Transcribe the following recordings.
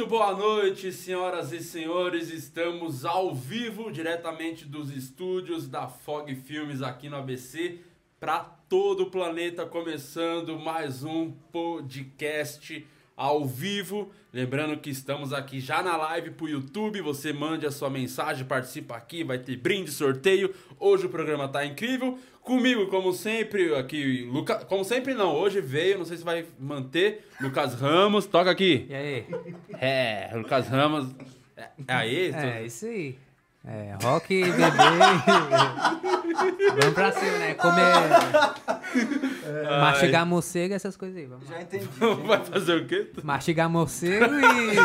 Muito boa noite, senhoras e senhores. Estamos ao vivo, diretamente dos estúdios da Fog Filmes aqui no ABC, para todo o planeta, começando mais um podcast ao vivo. Lembrando que estamos aqui já na live pro YouTube. Você mande a sua mensagem, participa aqui, vai ter brinde, sorteio. Hoje o programa tá incrível. Comigo, como sempre, aqui, Luca... como sempre não, hoje veio, não sei se vai manter, Lucas Ramos, toca aqui. E aí? É, Lucas Ramos. É, é aí? É, isso aí. É, rock, bebê. Vamos pra cima, né? Comer. É. Mastigar morcego, essas coisas aí. Vamos Já entendi. Vai fazer o quê? Mastigar morcego e.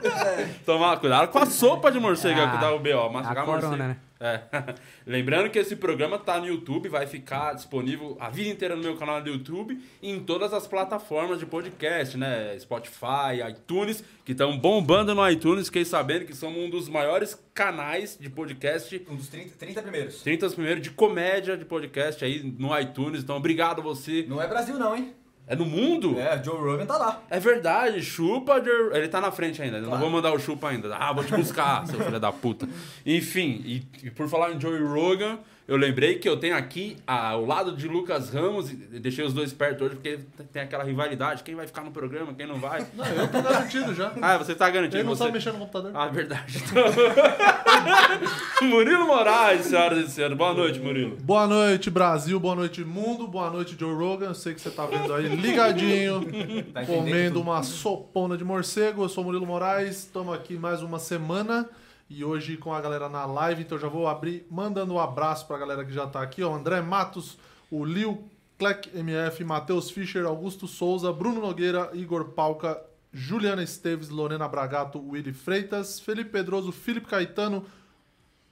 Tomar cuidado com a sopa de morcego, Ah, que dá o B.O. Mastigar a corona, morcego. né? É. Lembrando que esse programa tá no YouTube, vai ficar disponível a vida inteira no meu canal do YouTube e em todas as plataformas de podcast, né? Spotify, iTunes, que estão bombando no iTunes. Fiquei sabendo que somos um dos maiores canais de podcast Um dos 30, 30 primeiros. 30 primeiro de comédia de podcast aí no iTunes. Então, obrigado você. Não é Brasil, não, hein? É no mundo? É, Joe Rogan tá lá. É verdade, chupa. Joe- Ele tá na frente ainda. eu Não Claro. vou mandar o chupa ainda. Ah, vou te buscar, seu filho da puta. Enfim, e, e por falar em Joey Rogan, eu lembrei que eu tenho aqui ah, ao lado de Lucas Ramos, e deixei os dois perto hoje, porque tem aquela rivalidade: quem vai ficar no programa, quem não vai. Não, eu tô garantido já. Ah, você tá garantindo. Ele não você... sabe mexer no computador. Ah, verdade. Murilo Moraes, senhoras e senhores. Boa noite, Murilo. Boa noite, Brasil. Boa noite, mundo. Boa noite, Joe Rogan. Eu sei que você tá vendo aí ligadinho, Tá comendo tudo. uma sopona de morcego. Eu sou o Murilo Moraes. Estamos aqui mais uma semana. E hoje com a galera na live. Então já vou abrir mandando um abraço pra galera que já tá aqui. Ó, André Matos, o Lil, Clec MF, Matheus Fischer, Augusto Souza, Bruno Nogueira, Igor Palca, Juliana Esteves, Lorena Bragato, Willy Freitas, Felipe Pedroso, Felipe Caetano,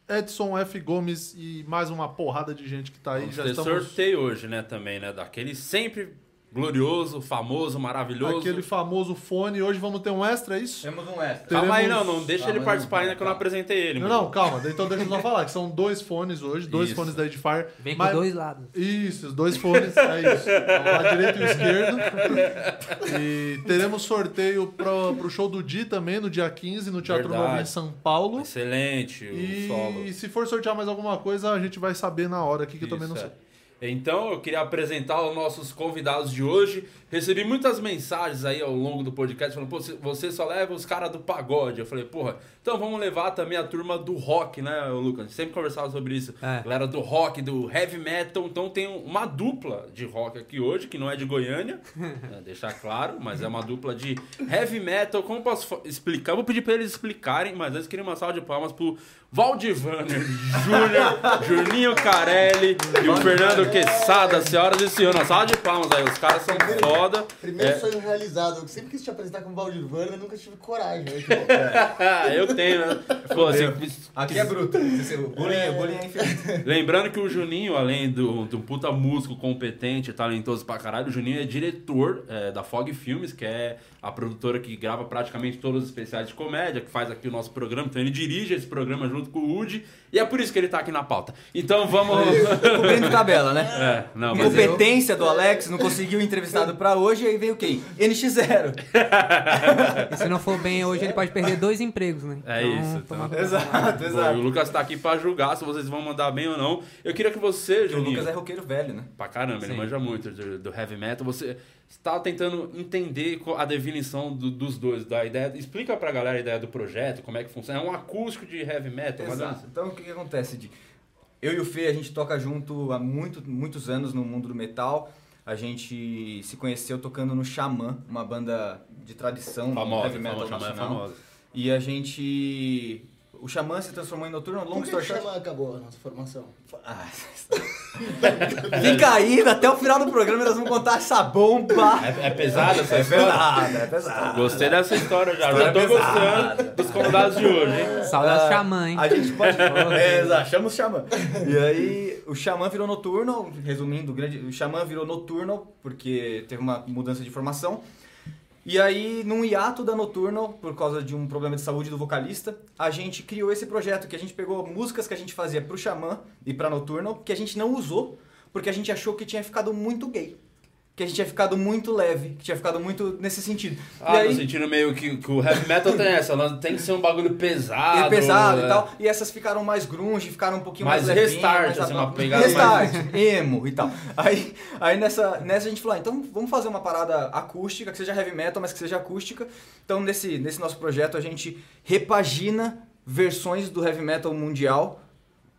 Edson F. Gomes e mais uma porrada de gente que tá aí. Vamos Já ter estamos. sorteio hoje, né, também, né? Daquele sempre glorioso, famoso, maravilhoso. Aquele famoso fone. Hoje vamos ter um extra, é isso? Temos um extra. Calma aí, não, teremos- não deixa Ah, ele mas participar não, ainda que eu não calma. apresentei ele. Não, não, calma. Então deixa eu só falar que são dois fones hoje, dois Isso. fones da Edifire. Vem com mas- dois lados. Isso, os dois fones, é isso. O lado direito e o esquerdo. E teremos sorteio pro, pro show do Di também, no dia 15, no Teatro Verdade. Novo em São Paulo. Excelente, o solo. E se for sortear mais alguma coisa, a gente vai saber na hora aqui, que eu também não Isso, sei. é. Então, eu queria apresentar os nossos convidados de hoje. Recebi muitas mensagens aí ao longo do podcast falando, pô, você- só leva os caras do pagode. Eu falei, porra, então vamos levar também a turma do rock, né, Lucas? A gente sempre conversava sobre isso. É. Galera do rock, do heavy metal. Então tem uma dupla de rock aqui hoje, que não é de Goiânia, né, deixar claro, mas é uma dupla de heavy metal. Como posso explicar? Eu vou pedir pra eles explicarem, mas antes queria uma salva de palmas pro Valdivaner Júnior, Juninho Carelli e o Fernando Quesada, senhoras e senhores. Uma salva de palmas aí, os caras são foda. Primeiro É. sonho realizado. Eu sempre quis te apresentar como Valdirvana, mas nunca tive coragem. né? Tipo, eu tenho, né? Pô, assim, Aqui é bruto. Bullying, o bullying é infinito. Lembrando que o Juninho, além do, do puta músico competente, talentoso pra caralho, o Juninho é diretor é, da Fog Filmes, que é a produtora que grava praticamente todos os especiais de comédia, que faz aqui o nosso programa. Então ele dirige esse programa junto com o Woody, e é por isso que ele tá aqui na pauta. Então vamos. Cobrindo tabela, né? É, não, mas eu- Incompetência do Alex, não conseguiu o entrevistado pra hoje, e aí veio quem? NX0. E se não for bem hoje, ele pode perder dois empregos, né? É isso, então. toma cuidado. Exato, Bom, e o exato. Lucas tá aqui pra julgar se vocês vão mandar bem ou não. Eu queria que você, O Juninho. Lucas é roqueiro velho, né? Pra caramba, ele Sim. manja muito do, do heavy metal. Você está tentando entender a definição do- dos dois, da ideia. Explica pra galera a ideia do projeto, como é que funciona. É um acústico de heavy metal, mas Exato. Então o que, que acontece, Di? Eu e o Fê, a gente toca junto há muito, muitos anos no mundo do metal. A gente se conheceu tocando no Xamã, uma banda de tradição famosa, heavy metal famosa, é nacional. famosa. E a gente... O Xamã se transformou em Noturno, long story short. chama acabou a nossa formação? Ah, Fica aí, até o final do programa nós vamos contar essa bomba. É, é pesada essa É história? pesada, é pesada. Gostei dessa história já. Já História tô pesada. gostando dos convidados de hoje, hein? Saudades Ah, xamã, hein? A gente pode. é, exato, chama o Xamã. E aí, o Xamã virou noturno, resumindo, o grande, o Xamã virou noturno porque teve uma mudança de formação. E aí, num hiato da Noturno, por causa de um problema de saúde do vocalista, a gente criou esse projeto, que a gente pegou músicas que a gente fazia pro Xamã e pra Noturno, que a gente não usou, porque a gente achou que tinha ficado muito gay. Que a gente tinha ficado muito leve, que tinha ficado muito nesse sentido. Ah, e aí, no sentido meio que, que o heavy metal tem essa, ela tem que ser um bagulho pesado. é pesado é. e tal. E essas ficaram mais grunge, ficaram um pouquinho mais Mais restart, mais assim, uma pegada Restart, emo e tal. Aí, aí nessa, nessa a gente falou, ah, então vamos fazer uma parada acústica, que seja heavy metal, mas que seja acústica. Então nesse, nesse nosso projeto a gente repagina versões do heavy metal mundial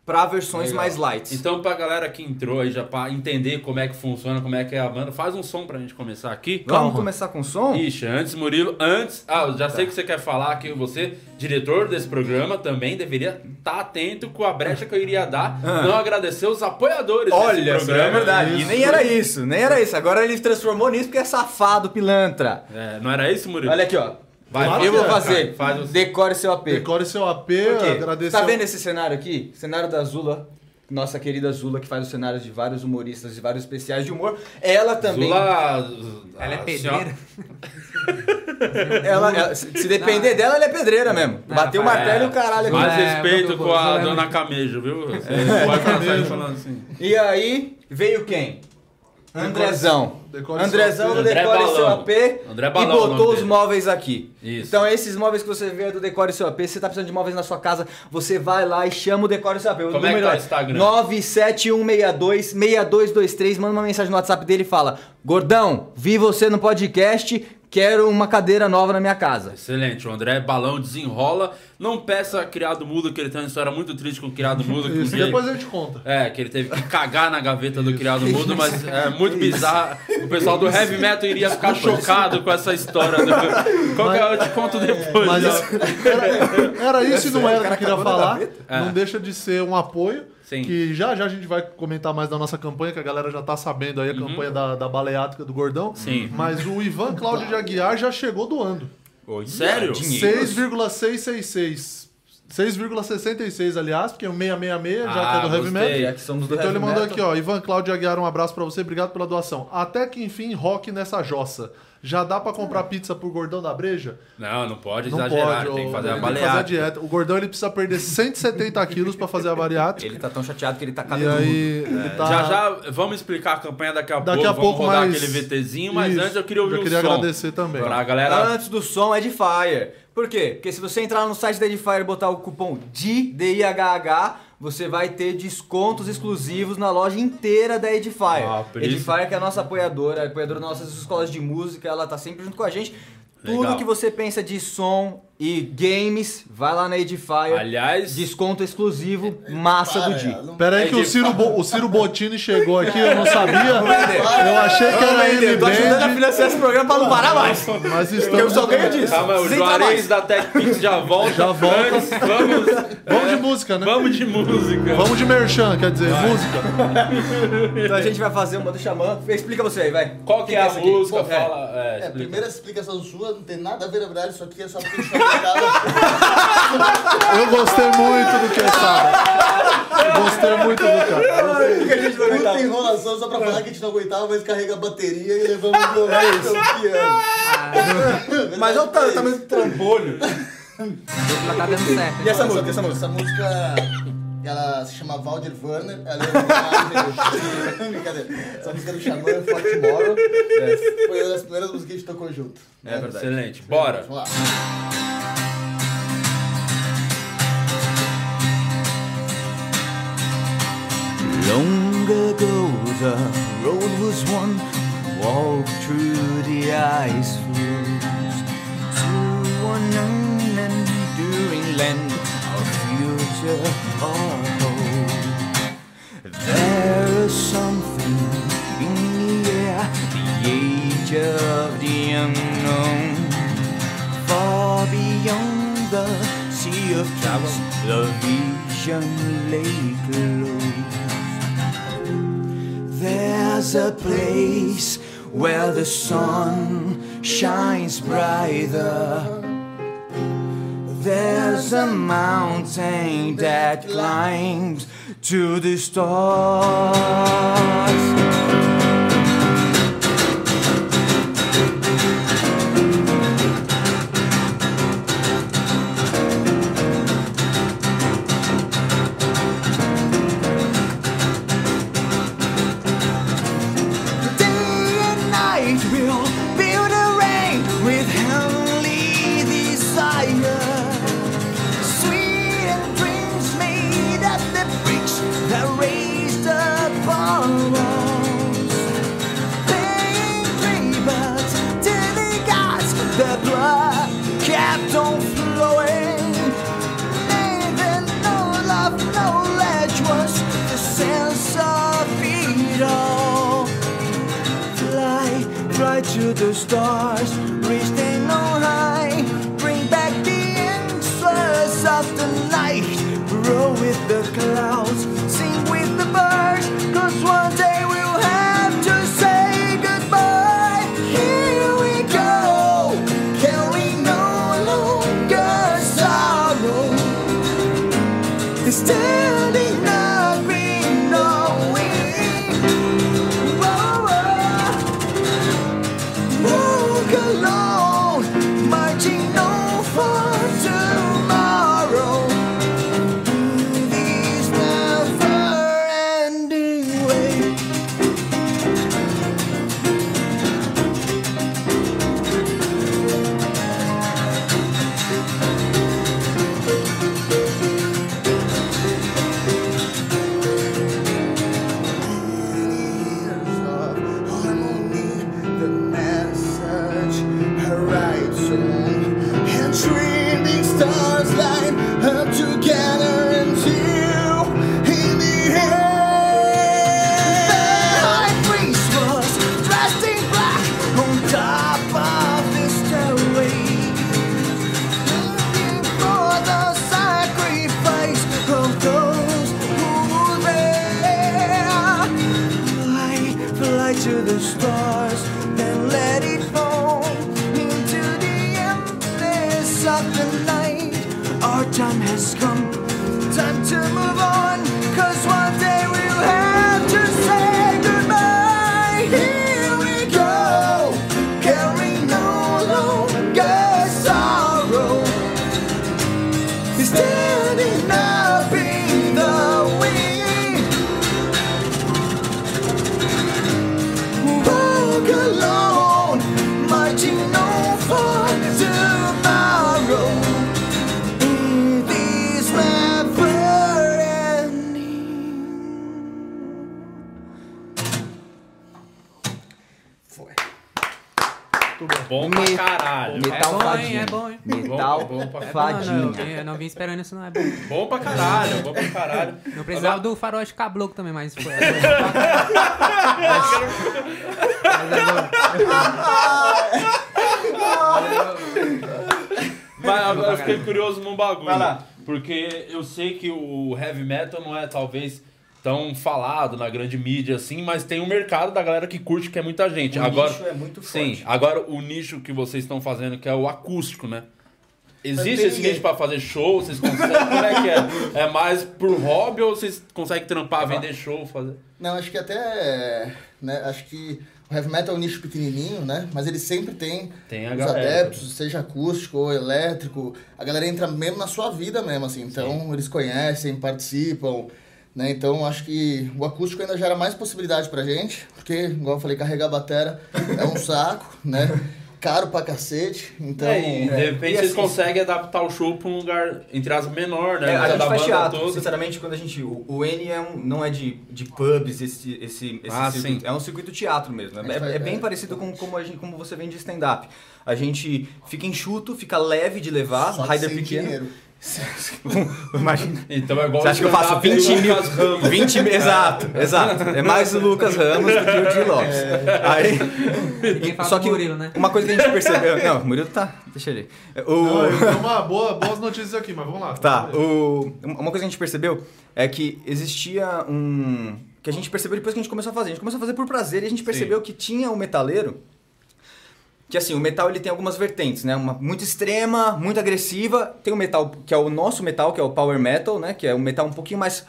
para versões Legal. mais light. Então, pra galera que entrou aí já pra entender como é que funciona, como é que é a banda, faz um som pra gente começar aqui. Vamos começar com som? Ixi, antes, Murilo, antes. Ah, eu já sei que você quer falar que você, diretor desse programa, também deveria estar atento com a brecha que eu iria dar. Não agradecer os apoiadores Olha, desse só, programa. é verdade. E nem era isso, nem era isso. Agora ele transformou nisso porque é safado, pilantra. É, não era isso, Murilo? Olha aqui, ó. Vai, Claro eu vou é, fazer. Faz o- Decore seu AP. Decore seu AP, agradecer. Tá vendo esse cenário aqui? Cenário da Zula. Nossa querida Zula, que faz os cenários de vários humoristas, de vários especiais de humor. Ela também. Zula. Ela é pedreira. Ela, ela- se depender dela, ela é pedreira mesmo. Não, Bateu o faz- martelo e o caralho aqui. Mais É, respeito muito com a é dona Camejo, viu? Você não pode falando assim. E aí, veio quem? Andrezão. Decore Andrezão do Decore Seu. AP André e Balão é o botou os dele. móveis aqui. Isso. Então esses móveis que você vê é do Decore Seu AP, você tá precisando de móveis na sua casa, você vai lá e chama o Decore Seu AP. O Como é que número tá o Instagram? 97162-6223, manda uma mensagem no WhatsApp dele e fala Gordão, vi você no podcast, quero uma cadeira nova na minha casa. Excelente, o André Balão desenrola. Não peça criado mudo, que ele tem uma história muito triste com o criado mudo. Que um Isso, dia- depois a gente conta. É, que ele teve que cagar na gaveta do criado mudo, mas é muito bizarro. O pessoal do heavy metal iria ficar chocado com essa história. Do... Qual que é? Eu te conto depois. Mas era, era isso e não era o que eu queria falar. É. Não deixa de ser um apoio. Sim. Que já já a gente vai comentar mais da nossa campanha, que a galera já tá sabendo aí, a campanha da, da baleátrica do Gordão. Uhum. Sim. Mas o Ivan Cláudio de Aguiar já chegou doando. Sério? Dinheiro. 6,666. 6,66, aliás, porque é o 666, já Ah, que é do Heavy gostei. Metal. É que somos do Então heavy ele mandou metal. aqui, ó. Ivan Cláudio Aguiar, um abraço pra você, obrigado pela doação. Até que enfim, rock nessa jossa. Já dá pra comprar pizza pro gordão da breja? Não, não pode Não exagerar, pode. tem que fazer ele a tem que fazer a baleada. dieta. O gordão ele precisa perder 170 quilos pra fazer a bariátrica. Ele tá tão chateado que ele tá E cabeludo. aí, ele tá... Já já vamos explicar a campanha daqui a Daqui pouco. a pouco vamos rodar mais- aquele VTzinho, mas Isso. antes eu queria ouvir o queria som. agradecer também. Pra galera. Antes do som, Edifier. Por quê? Porque se você entrar no site da Edifier e botar o cupom DIHH, você vai ter descontos exclusivos na loja inteira da Edifier. Ah, Edifier que é a nossa apoiadora, apoiadora das nossas escolas de música, ela tá sempre junto com a gente. Tudo Legal. que você pensa de som e games, vai lá na Edifier. Aliás, Desconto exclusivo, massa do Para, dia. não- Pera aí que o Ciro, Bo- o Ciro Bottini chegou aqui, eu não sabia. Eu achei que era Eu tô ajudando a financiar esse programa pra não parar mais. mas Porque eu estamos... só ganho disso. calma, o Juarez da TechPix já volta. Já volta. Antes, vamos, Vamos de música, né? vamos de música. Vamos de merchan, quer dizer, música. Então a gente vai fazer uma do Xamã. Explica você aí, vai. Qual que é a essa aqui? música? Pô, Fala. É, É, primeira explicação sua não tem nada a ver, na verdade, isso aqui é só porque Eu gostei muito do que sabe. Gostei muito do cara. O que a gente vai Muita enrolação só pra falar que a gente não aguentava, mas carrega a bateria e levamos o violão campeão. Mas olha o ta- tamanho do trampolho. Ela tá dando certo. E essa Essa música, essa música? Essa música, ela se chama Valdir Werner. Ela é uma... Brincadeira. Essa música é do Xamã, For Tomorrow. Foi uma das primeiras músicas que a gente tocou junto. É verdade. Excelente. Bora. Vamos lá. Long ago the road was one Walk through the ice floes To an unenduring land Our future, our hope There is something in the air The age of the unknown. Far beyond the sea of clouds The vision lay close There's a place where the sun shines brighter. There's a mountain that climbs to the stars. star. Isso, não. É bom. Bom pra caralho, bom pra caralho. Não precisava do faroeste cabloco também, mas foi. Mas agora eu fiquei curioso num bagulho. Vai lá. Porque eu sei que o heavy metal não é talvez tão falado na grande mídia assim, mas tem um mercado da galera que curte, que é muita gente. O agora, nicho é muito Sim, forte. agora o nicho que vocês estão fazendo, que é o acústico, né? Existe esse ninguém. nicho pra fazer show? Vocês conseguem? Como é que é? É mais por hobby ou vocês conseguem trampar, vender show, fazer? Não, acho que até. Né, acho que o heavy metal é um nicho pequenininho, né? Mas ele sempre tem, Tem a os galera. adeptos, seja acústico ou elétrico. A galera entra mesmo na sua vida mesmo, assim. Então eles conhecem, participam. Né? Então acho que o acústico ainda gera mais possibilidade pra gente. Porque, igual eu falei, carregar a batera é um saco, né? Caro pra cacete. Então. É, e de repente E vocês assim- conseguem adaptar o show pra um lugar, entre as menor, né? É, Não a é gente faz teatro, toda. sinceramente, quando a gente. O, o N é um, não é de, de pubs, esse, esse, esse Ah, circuito. sim. É um circuito teatro mesmo. A É, faz- é bem é. parecido com como, a gente, como você vem de stand-up. A gente fica enxuto, fica leve de levar, Só rider pequeno. dinheiro. Imagina. Então é igual Você acha que eu faço stand-up 20 do mil? Lucas Ramos. 20 mil, exato, exato. É mais o Lucas Ramos do que o G. Lopes. Aí, Ninguém fala só que Murilo, né? uma coisa que a gente percebeu. Não, o Murilo tá. Deixa ele. O, Não, eu tenho uma boa, boas notícias aqui, mas vamos lá. Tá, o, uma coisa que a gente percebeu é que existia um. Que a gente percebeu depois que a gente começou a fazer. A gente começou a fazer por prazer e a gente percebeu que tinha um metaleiro. Que assim, o metal ele tem algumas vertentes, né? Uma muito extrema, muito agressiva. Tem o metal que é o nosso metal, que é o power metal, né? Que é um metal um pouquinho mais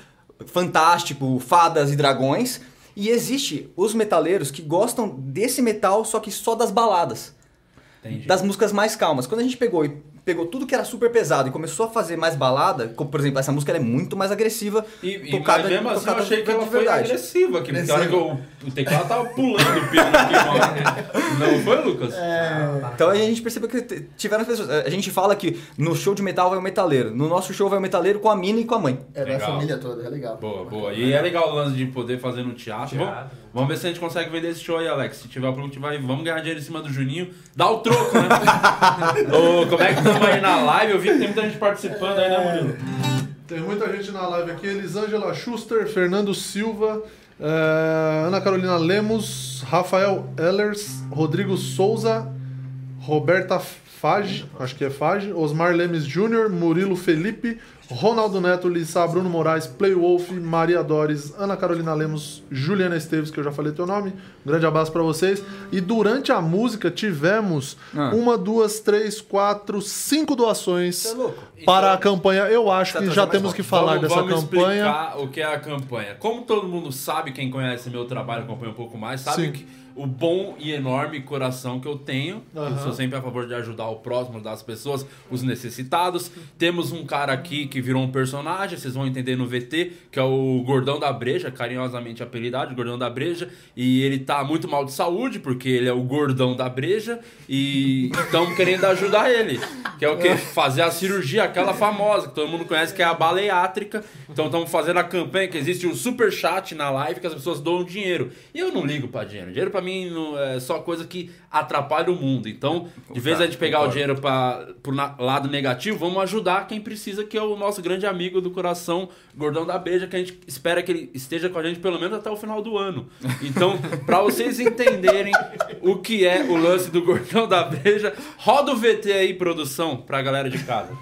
fantástico, fadas e dragões. E existe os metaleiros que gostam desse metal, só que só das baladas Entendi. das músicas mais calmas. Quando a gente pegou e pegou tudo que era super pesado e começou a fazer mais balada, como por exemplo, essa música ela é muito mais agressiva, E, e tocada, mas mesmo assim eu tocada achei que ela foi agressiva aqui, porque a hora que eu, o teclado tava pulando o piano aqui. Não foi, Lucas? Então a gente percebeu que tiveram pessoas. A gente fala que no show de metal vai o metaleiro, no nosso show vai o metaleiro com a mina e com a mãe. É Legal. família toda, é legal. Boa, boa. E é legal o lance de poder fazer no teatro. Vamos, vamos ver se a gente consegue vender esse show aí, Alex. Se tiver problema, a gente vai, vamos ganhar dinheiro em cima do Juninho. Dá o troco, né? Ô, como é que estamos aí na live? Eu vi que tem muita gente participando aí, né, Murilo? Tem muita gente na live aqui. Elisângela Schuster, Fernando Silva, É, Ana Carolina Lemos, Rafael Ellers, Rodrigo Souza, Roberta Fage, acho que é Fage, Osmar Lemes Júnior, Murilo Felipe, Ronaldo Neto, Lissa, Bruno Moraes, Playwolf, Maria Dores, Ana Carolina Lemos, Juliana Esteves, que eu já falei teu nome. Um grande abraço pra vocês. E durante a música tivemos Ah. uma, duas, três, quatro, cinco doações é louco? para a campanha. Eu acho que tá já temos que falar vamos, dessa vamos campanha. explicar o que é a campanha. Como todo mundo sabe, quem conhece meu trabalho, acompanha um pouco mais, sabe Sim. que o bom e enorme coração que eu tenho. Eu Aham. sou sempre a favor de ajudar o próximo, das pessoas, os necessitados. Temos um cara aqui que virou um personagem, vocês vão entender no VT, que é o Gordão da Breja, carinhosamente apelidado, Gordão da Breja. E ele tá muito mal de saúde, porque ele é o Gordão da Breja. E estamos querendo ajudar ele. Que é o que? Fazer a cirurgia, aquela famosa, que todo mundo conhece, que é a baleátrica. Então estamos fazendo a campanha que existe um super chat na live que as pessoas doam dinheiro. E eu não ligo pra dinheiro. Dinheiro pra mim não é só coisa que atrapalha o mundo. Então, de vez a gente pegar o dinheiro para pro na- lado negativo, vamos ajudar quem precisa, que é o nosso grande amigo do coração, Gordão da Beija, que a gente espera que ele esteja com a gente pelo menos até o final do ano. Então, pra vocês entenderem o que é o lance do Gordão da Beija, roda o VT aí, produção, pra galera de casa.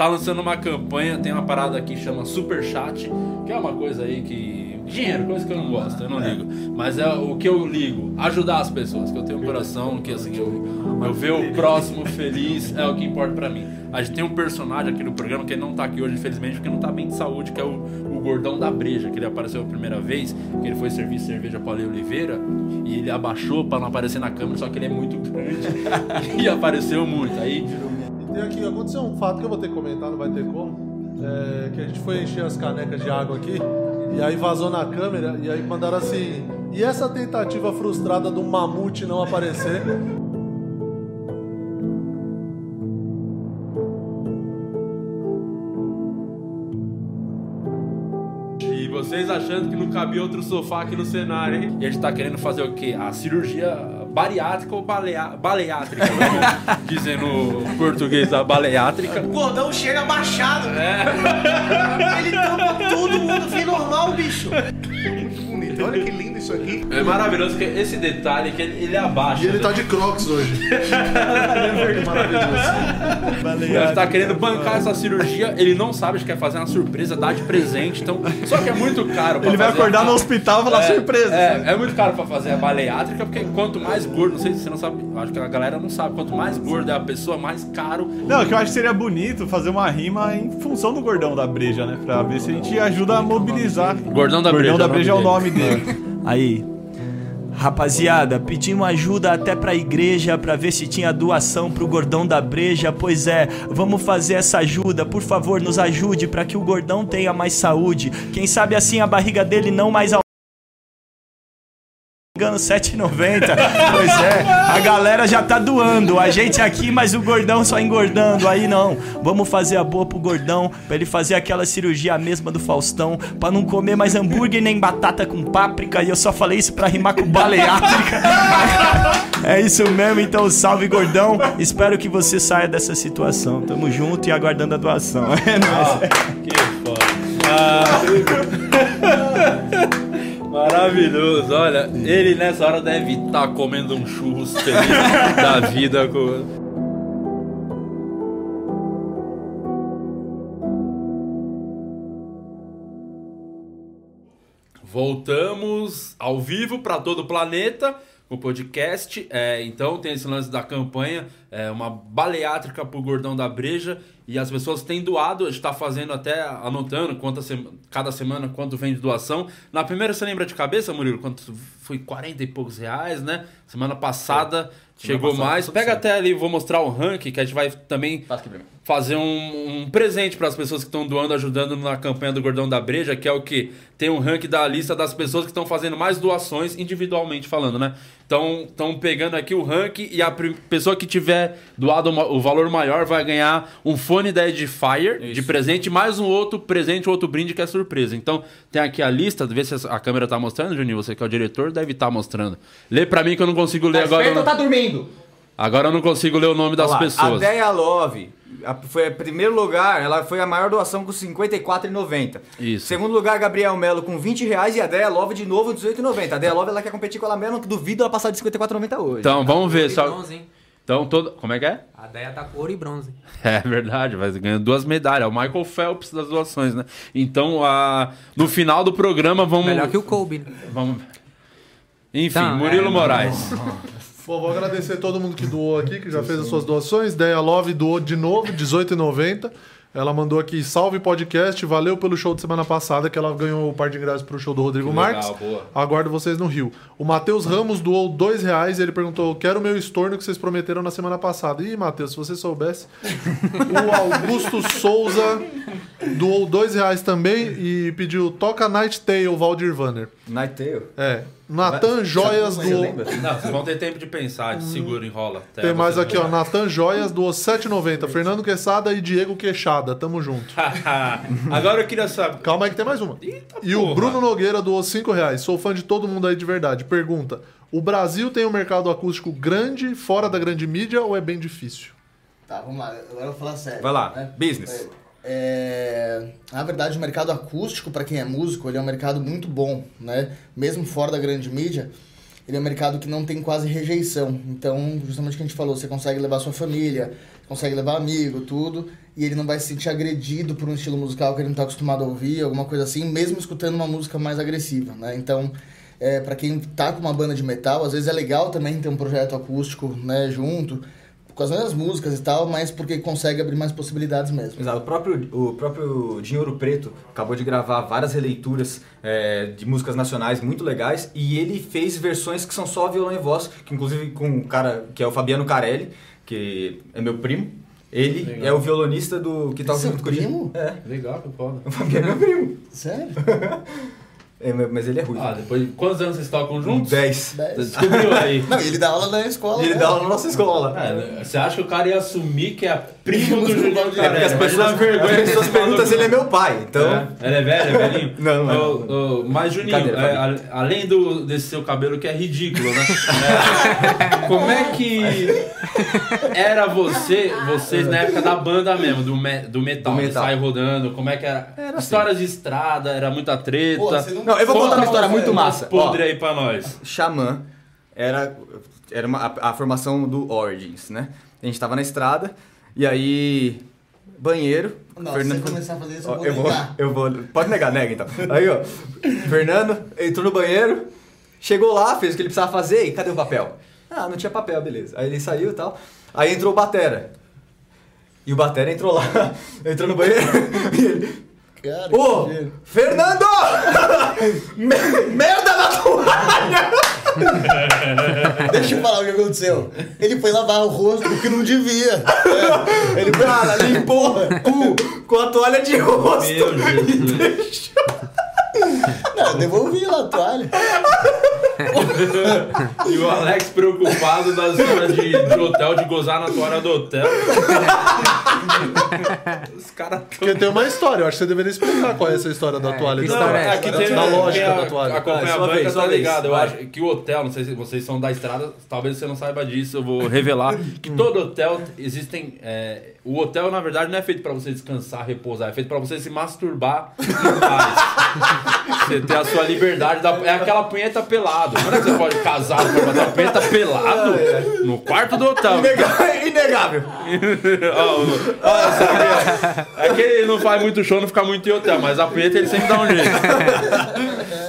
Tá lançando uma campanha, tem uma parada aqui que chama Super Chat, que é uma coisa aí que. Dinheiro, coisa que eu não gosto, eu não ligo. Mas é o que eu ligo, ajudar as pessoas, que eu tenho um coração que assim, eu, eu ver o próximo feliz é o que importa pra mim. A gente tem um personagem aqui no programa que ele não tá aqui hoje, infelizmente, porque não tá bem de saúde, que é o, o Gordão da Breja, que ele apareceu a primeira vez, que ele foi servir cerveja pra Ale Oliveira, e ele abaixou pra não aparecer na câmera, só que ele é muito grande e apareceu muito. Aí tem aqui, aconteceu um fato que eu vou ter que comentar, não vai ter como. É, que a gente foi encher as canecas de água aqui, e aí vazou na câmera, e aí mandaram assim. E essa tentativa frustrada do mamute não aparecer? E vocês achando que não cabia outro sofá aqui no cenário, hein? E a gente tá querendo fazer o quê? A cirurgia bariátrica ou balea... baleátrica, né? Dizendo o português a baleátrica. O gordão chega baixado. É. Ele tampa todo mundo, vem normal, bicho. Muito bonito. Olha que lindo isso aqui. É maravilhoso que esse detalhe que ele, ele abaixa. E ele né? tá de crocs hoje. Maravilhoso. Gente tá querendo bancar essa cirurgia, ele não sabe, a gente quer fazer uma surpresa, dar de presente, então. Só que é muito caro pra Ele vai acordar a- no hospital e falar surpresa. É, é muito caro pra fazer a baleátrica, porque quanto mais gordo, não sei se você não sabe, acho que a galera não sabe, quanto mais gorda é a pessoa, mais caro. Não, que eu acho que seria bonito fazer uma rima em função do gordão da breja, né? Pra ver se a gente ajuda a mobilizar. Gordão da Gordão Breja. da breja é o nome dele. Aí. Rapaziada, pedimos ajuda até pra igreja pra ver se tinha doação pro gordão da breja. Pois é, vamos fazer essa ajuda. Por favor, nos ajude pra que o gordão tenha mais saúde. Quem sabe assim a barriga dele não mais Engano 7,90. Pois é, a galera já tá doando. A gente aqui, mas o gordão só engordando. Aí não. Vamos fazer a boa pro gordão, pra ele fazer aquela cirurgia mesma do Faustão, pra não comer mais hambúrguer nem batata com páprica. E eu só falei isso pra rimar com baleátrica. É isso mesmo, então salve gordão. Espero que você saia dessa situação. Tamo junto e aguardando a doação. É nóis. Que foda. Ah, Maravilhoso, olha, ele nessa hora deve estar comendo um churros feliz da vida. Com... Voltamos ao vivo para todo o planeta o podcast. É, então tem esse lance da campanha, é, uma baleátrica pro Gordão da Breja. E as pessoas têm doado, a gente está fazendo até anotando quanto sema- cada semana quanto vem de doação. Na primeira você lembra de cabeça, Murilo? Quanto foi 40 e poucos reais, né? Semana passada chegou passada mais. Pega até ali, vou mostrar o ranking que a gente vai também fazer um, um presente para as pessoas que estão doando, ajudando na campanha do Gordão da Breja, que é o que tem um ranking da lista das pessoas que estão fazendo mais doações individualmente falando, né? Estão pegando aqui o ranking e a pessoa que tiver doado o valor maior vai ganhar um fone da Edifier de Isso. presente, mais um outro presente, outro brinde que é surpresa. Então, tem aqui a lista, vê se a câmera tá mostrando, Juninho, você que é o diretor, deve estar mostrando. Lê para mim que eu não consigo ler agora. eu não- tá dormindo? Agora eu não consigo ler o nome das Olha lá, pessoas. A Deia Love, a- foi em primeiro lugar, ela foi a maior doação com R$ 54,90. Isso. Segundo lugar, Gabriel Melo com 20 reais e a Deia Love de novo 18,90. A Deia Love ela quer competir com ela mesma, duvido ela passar de 54,90 hoje. Então, vamos ver só. bronze? Então, todo. Como é que é? A Deia tá com ouro e bronze. É verdade, vai ganhando duas medalhas. É o Michael Phelps das doações, né? Então, a... no final do programa, vamos. Melhor que o Kobe, né? vamos... Enfim, Então, Murilo é, Moraes. Pô, vou agradecer todo mundo que doou aqui, que já fez as suas doações. Deia Love doou de novo, R$18,90. Ela mandou aqui, salve podcast, valeu pelo show de semana passada, que ela ganhou o par de ingressos pro show do Rodrigo Que Marques. legal, boa. Aguardo vocês no Rio. O Matheus Ramos doou dois reais e ele perguntou, quero o meu estorno que vocês prometeram na semana passada. Ih, Matheus, se você soubesse. o Augusto Souza doou dois reais também e pediu, toca Night Tale, Valdir Vanner. Night Tail. É. Natan Joias lembra? Não, vocês vão ter tempo de pensar, de segura, enrola. até Tem mais aqui, ó. Natan Joias doou 7,90. Fernando Quesada e Diego Queixada. Tamo junto. Agora eu queria saber. Calma aí que tem mais uma. Eita, E o porra. Bruno Nogueira doou 5 reais. Sou fã de todo mundo aí de verdade. Pergunta: o Brasil tem um mercado acústico grande, fora da grande mídia, ou é bem difícil? Tá, vamos lá. Agora eu vou falar sério. Vai lá, né? business. É, na verdade, o mercado acústico, para quem é músico, ele é um mercado muito bom, né? Mesmo fora da grande mídia, ele é um mercado que não tem quase rejeição. Então, justamente o que a gente falou, você consegue levar sua família, consegue levar amigo, tudo, e ele não vai se sentir agredido por um estilo musical que ele não está acostumado a ouvir, alguma coisa assim, mesmo escutando uma música mais agressiva, né? Então, é, para quem tá com uma banda de metal, às vezes é legal também ter um projeto acústico, né, junto, com as mesmas músicas e tal, mas porque consegue abrir mais possibilidades mesmo. Exato. O próprio, o próprio Dinho Ouro Preto acabou de gravar várias releituras é, de músicas nacionais muito legais e ele fez versões que são só violão e voz, que inclusive com um cara que é o Fabiano Carelli, que é meu primo. Ele Legal. é o violonista do que toca Seu junto com o primo? É, Legal, que foda. o Fabiano é meu primo. Sério? É, mas ele é ruim. Ah, depois. Quantos anos vocês tocam juntos? 10. Você Dez. descobriu aí. Não, ele dá aula na escola. Ele né? dá aula na nossa escola. É, você acha que o cara ia assumir que é do Primo do Juliano Juliano É as Carelli? pessoas, vergonha as pessoas perguntam se ele é meu pai. Então, É, ele é velho, é velhinho? Não, não é. Ô, ô, mas, Juninho, é, a- além do, desse seu cabelo que é ridículo, né? É, como é que era você, vocês na época da banda mesmo, do, me- do metal, Do metal. sair rodando? Como é que era? Era assim. Histórias de estrada, era muita treta. Pô, não- Não, eu vou contar uma história muito umas massa. podre aí pra nós. Xamã era, era uma- a, a formação do Origins, né? A gente tava na estrada e aí. Banheiro. Não, se você começar a fazer isso, eu vou eu vou, negar. eu vou. Pode negar, nega então. Aí, ó. Fernando entrou no banheiro, chegou lá, fez o que ele precisava fazer e cadê o papel? Ah, não tinha papel, beleza. Aí ele saiu e tal. Aí entrou o Batera. E o Batera entrou lá, entrou no banheiro e ele. Cara, Ô. Fernando! Me- Merda na toalha! Deixa eu falar o que aconteceu. Ele foi lavar o rosto porque não devia. É, Ele foi Cara, limpou o cu com a toalha de rosto. Meu Jesus. Não, eu devolvi lá a toalha. E o Alex preocupado das horas de, de hotel, de gozar na toalha do hotel. Os caras Porque tem uma história, eu acho que você deveria explicar qual é essa história da É, toalha. que Não, história é aqui Da tem Da lógica a- da toalha. Acompanha Vai, a sua banca, vez, tá ligado? Eu acho que o hotel, não sei se vocês são da estrada, talvez você não saiba disso, eu vou revelar que todo hotel existem. é, o hotel, na verdade, não é feito pra você descansar, repousar, é feito pra você se masturbar em paz. você ter a sua liberdade. Da, é aquela punheta pelado. Quando é que você pode casar bater uma punheta pelado? No quarto do hotel. Inegável. Inegável. Ó, o- sabe, é que ele não faz muito show, não fica muito em hotel, mas a punheta ele sempre dá um jeito.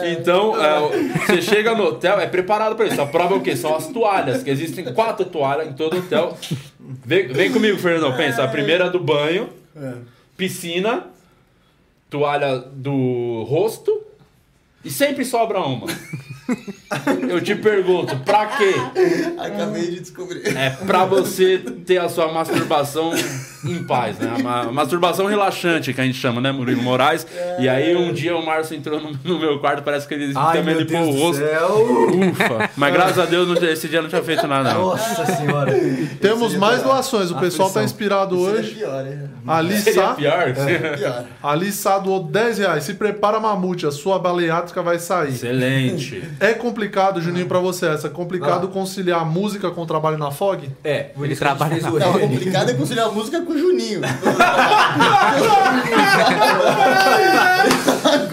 Então, é, você chega no hotel, é preparado pra isso. A prova é o quê? São as toalhas, que existem quatro toalhas em todo hotel. Vem, vem comigo, Fernandão, pensa. A primeira é do banho, piscina, toalha do rosto e sempre sobra uma. Eu te pergunto, pra quê? Acabei de descobrir. É pra você ter a sua masturbação em paz, né? A ma- masturbação relaxante, que a gente chama, né, Murilo Moraes? E aí um dia o Márcio entrou no, no meu quarto, parece que ele Ai, também meu limpou Deus o do rosto. céu. Ufa! Mas graças a Deus esse dia não tinha feito nada, não. Nossa senhora. Temos mais pior. doações, o pessoal tá inspirado Seria hoje. pior, hein? Ali Seria Sá, pior? Pior. Ali Sá doou 10 reais. Se prepara, mamute, a sua baleátrica vai sair. Excelente. É complicado Juninho, pra você essa. É complicado conciliar música com trabalho na FOG? É, Ele isso trabalha na o Rene. complicado é conciliar a música com o Juninho.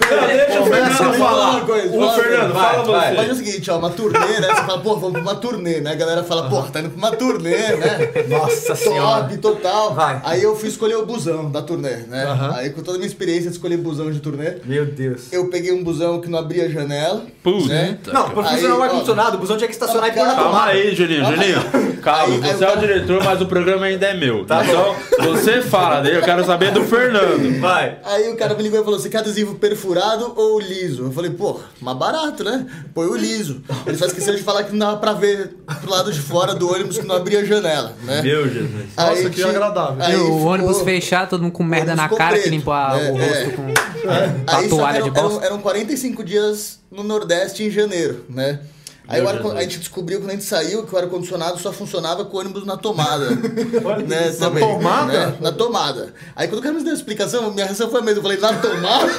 Deixa o Fernando falar. Uma coisa, Ô, fala, Fernando, vai, fala vai. você. Mas é o seguinte, ó, uma turnê, né? Você fala, pô, vamos pra uma turnê, né? A galera fala, pô, tá indo pra uma turnê, né? Nossa senhora. Top, total. Vai. Aí eu fui escolher o busão da turnê, né? Aí com toda a minha experiência de escolher busão de turnê, Meu Deus. eu peguei um busão que não abria janela. Puta. né? Não, pra Aí, funcionar o ó, ar-condicionado, o busão tinha que estacionar e pôr na Calma Calma tomada. aí, Juninho, Juninho. Calma, Aí- aí você o é o diretor, mas o programa ainda é meu. então, você fala dele, eu quero saber do Fernando. Vai. Aí o cara me ligou e falou: você quer adesivo perfurado ou liso? Eu falei, pô, mais barato, né? Põe o liso. Ele só esqueceu de falar que não dava pra ver pro lado de fora do ônibus que não abria janela, né? Meu Jesus. Nossa, Aí que tinha- agradável. aí E o ficou- ônibus fechado, todo mundo com merda na cara, que preto, limpou a- né? o rosto É. com Aí a que toalha eram, de bosta. eram, eram 45 dias no Nordeste em janeiro, né? Aí o ar, a gente descobriu quando a gente saiu que o ar-condicionado só funcionava com o ônibus na tomada. né, Na também, tomada? né? Na tomada. Aí quando o cara me deu a explicação, minha reação foi a mesma. Eu falei, na tomada?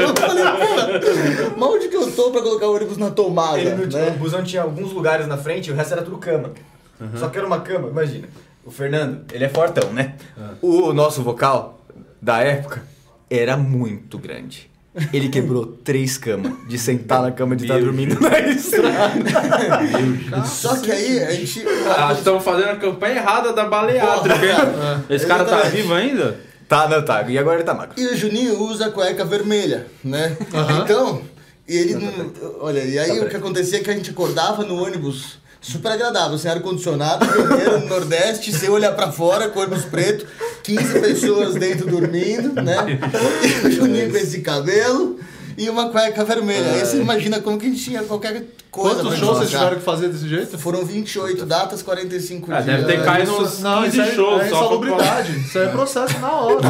eu falei, porra, mas onde que eu tô pra colocar o ônibus na tomada? Ele tinha, né? O busão tinha alguns lugares na frente e o resto era tudo cama. Só que era uma cama, imagina. O Fernando, ele é fortão, né? O nosso vocal da época era muito grande. Ele quebrou três camas de sentar na cama de estar dormindo na estrada. Só que aí a gente. Ah, estamos fazendo a campanha errada da baleátrica. hein? Esse cara tá vivo ainda? Tá, não, tá. E agora ele tá magro. E o Juninho usa cueca vermelha, né? Então, ele não. Olha, e aí o que acontecia é que a gente acordava no ônibus super agradável, sem ar-condicionado, no Nordeste, sem olhar pra fora, com ônibus preto, 15 pessoas dentro dormindo, né? E o Juninho com esse cabelo e uma cueca vermelha. Aí você imagina como que a gente tinha qualquer coisa Quantos shows vocês tiveram que fazer desse jeito? Foram 28 datas, 45 Ah, dias. deve ter caído uns Não, 15 isso é, shows é só pra insalubridade. Isso é processo na hora.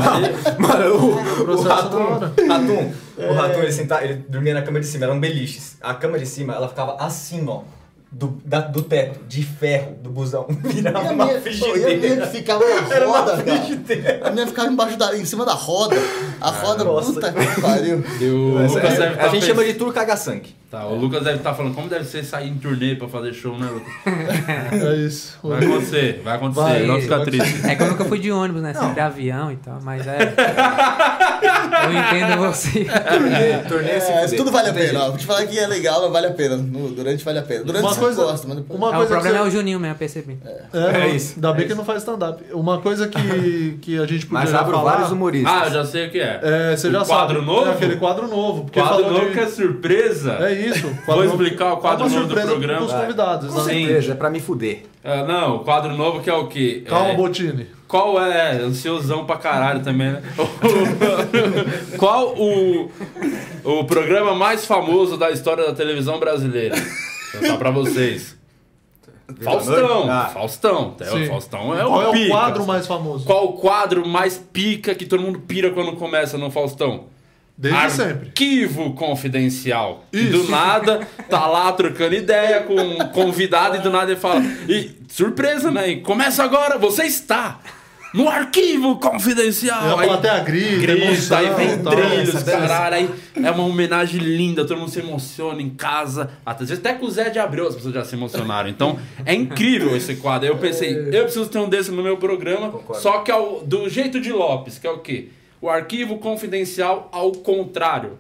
Mano, o, o Processo na Ratum, hora. Ratum, o Ratum, ele, senta, ele dormia na cama de cima, eram beliches. A cama de cima, ela ficava assim, ó, do, da- do teto, de ferro, do busão. Virava E a uma minha, pô, e a minha frigideira. ficava na Era uma roda, cara. frigideira. A minha ficava embaixo da, em cima da roda. A roda, nossa. puta que pariu. Deve a tá gente chama de tour caga-sangue. Tá, o Lucas deve estar falando como deve ser sair em turnê pra fazer show, né, Lucas? É isso. Vai acontecer, vai acontecer, Vai, não fica triste. É que eu nunca fui de ônibus, né? Sempre avião e tal, mas é. eu entendo você. Turnê, turnê se É, fuder. tudo vale a Não pena. ó. Vou te falar que é legal, mas vale a pena. No- durante vale a pena. Durante Uma você coisa, gosta, mas depois... uma É, o coisa problema que é você- o Juninho mesmo, percebi. É, É não, isso, Ainda é bem que não faz stand-up. Uma coisa que, que a gente podia Mas abro falar... vários humoristas. Ah, eu já sei o que é. É, você O já quadro sabe. novo? É aquele quadro novo. Porque Quadro falou novo de... que é surpresa. É isso. Vou quadro novo. explicar o quadro é uma novo do programa. pros convidados. Sim. exatamente. Certeza, é pra me fuder. Ah, não, o quadro novo que é o quê? Calma, é, Botini. Qual é? Ansiosão pra caralho também, né? Qual o, o programa mais famoso da história da televisão brasileira? Vou falar pra vocês. Faustão. Ah. Faustão. É, Sim. o Faustão é Qual o é o pica. quadro mais famoso? Qual o quadro mais pica que todo mundo pira quando começa no Faustão? Desde sempre. Arquivo confidencial. E Isso. do nada, tá lá trocando ideia com um convidado e do nada ele fala. E surpresa, né? E começa agora, você está no arquivo confidencial. E a Aí plateia grita, grita, emoção, aí vem tal. trilhos, caralho. Aí é uma homenagem linda, todo mundo se emociona em casa. Às vezes até com o Zé de Abreu as pessoas já se emocionaram. Então é incrível esse quadro. Aí eu pensei, eu preciso ter um desse no meu programa, só que ao, do jeito de Lopes, que é o quê? O arquivo confidencial ao contrário.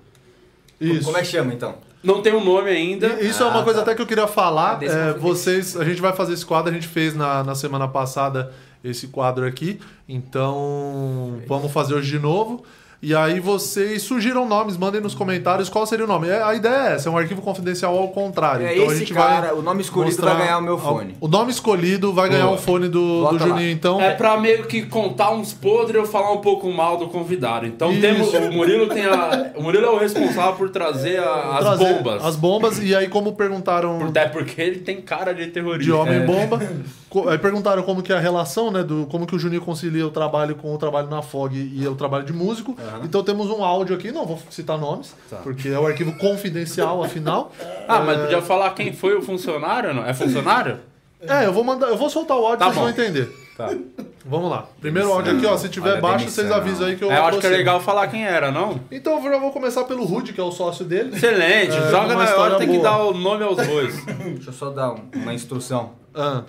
Isso. Como é que chama, então? Não tem um nome ainda. E- Isso é uma coisa até que eu queria falar. É, conflito. vocês, a gente vai fazer esse quadro, a gente fez na, na semana passada esse quadro aqui. Então, vamos fazer hoje de novo. E aí vocês sugiram nomes, mandem nos comentários qual seria o nome. É, a ideia é essa, é um arquivo confidencial ao contrário. É então a esse gente cara, vai o nome escolhido mostrar vai ganhar o meu fone. O nome escolhido vai ganhar Boa. um fone do, do. Juninho, então. É pra meio que contar uns podres eu falar um pouco mal do convidado. Então Isso. temos. O Murilo tem a. O Murilo é o responsável por trazer a- as trazer bombas. As bombas, e aí como perguntaram... Até porque ele tem cara de terrorista. de homem É. bomba. Aí perguntaram como que é a relação, né? Do, como que o Juninho concilia o trabalho com o trabalho na FOG e o trabalho de músico. Então temos um áudio aqui, não vou citar nomes, porque é o arquivo confidencial, afinal. Ah, mas podia falar quem foi o funcionário, não? É funcionário? É, eu vou mandar, eu vou soltar o áudio Tá pra vocês bom. vão entender. Tá. Vamos lá. Primeiro áudio aqui, ó. Se tiver Olha baixo, demissão. vocês avisam aí que eu É, eu acho que é legal falar quem era, não? Então eu já vou começar pelo Rude, que é o sócio dele. Excelente, É, joga na história hora, tem que boa. dar o nome aos bois. Deixa eu só dar um- uma instrução. Ah,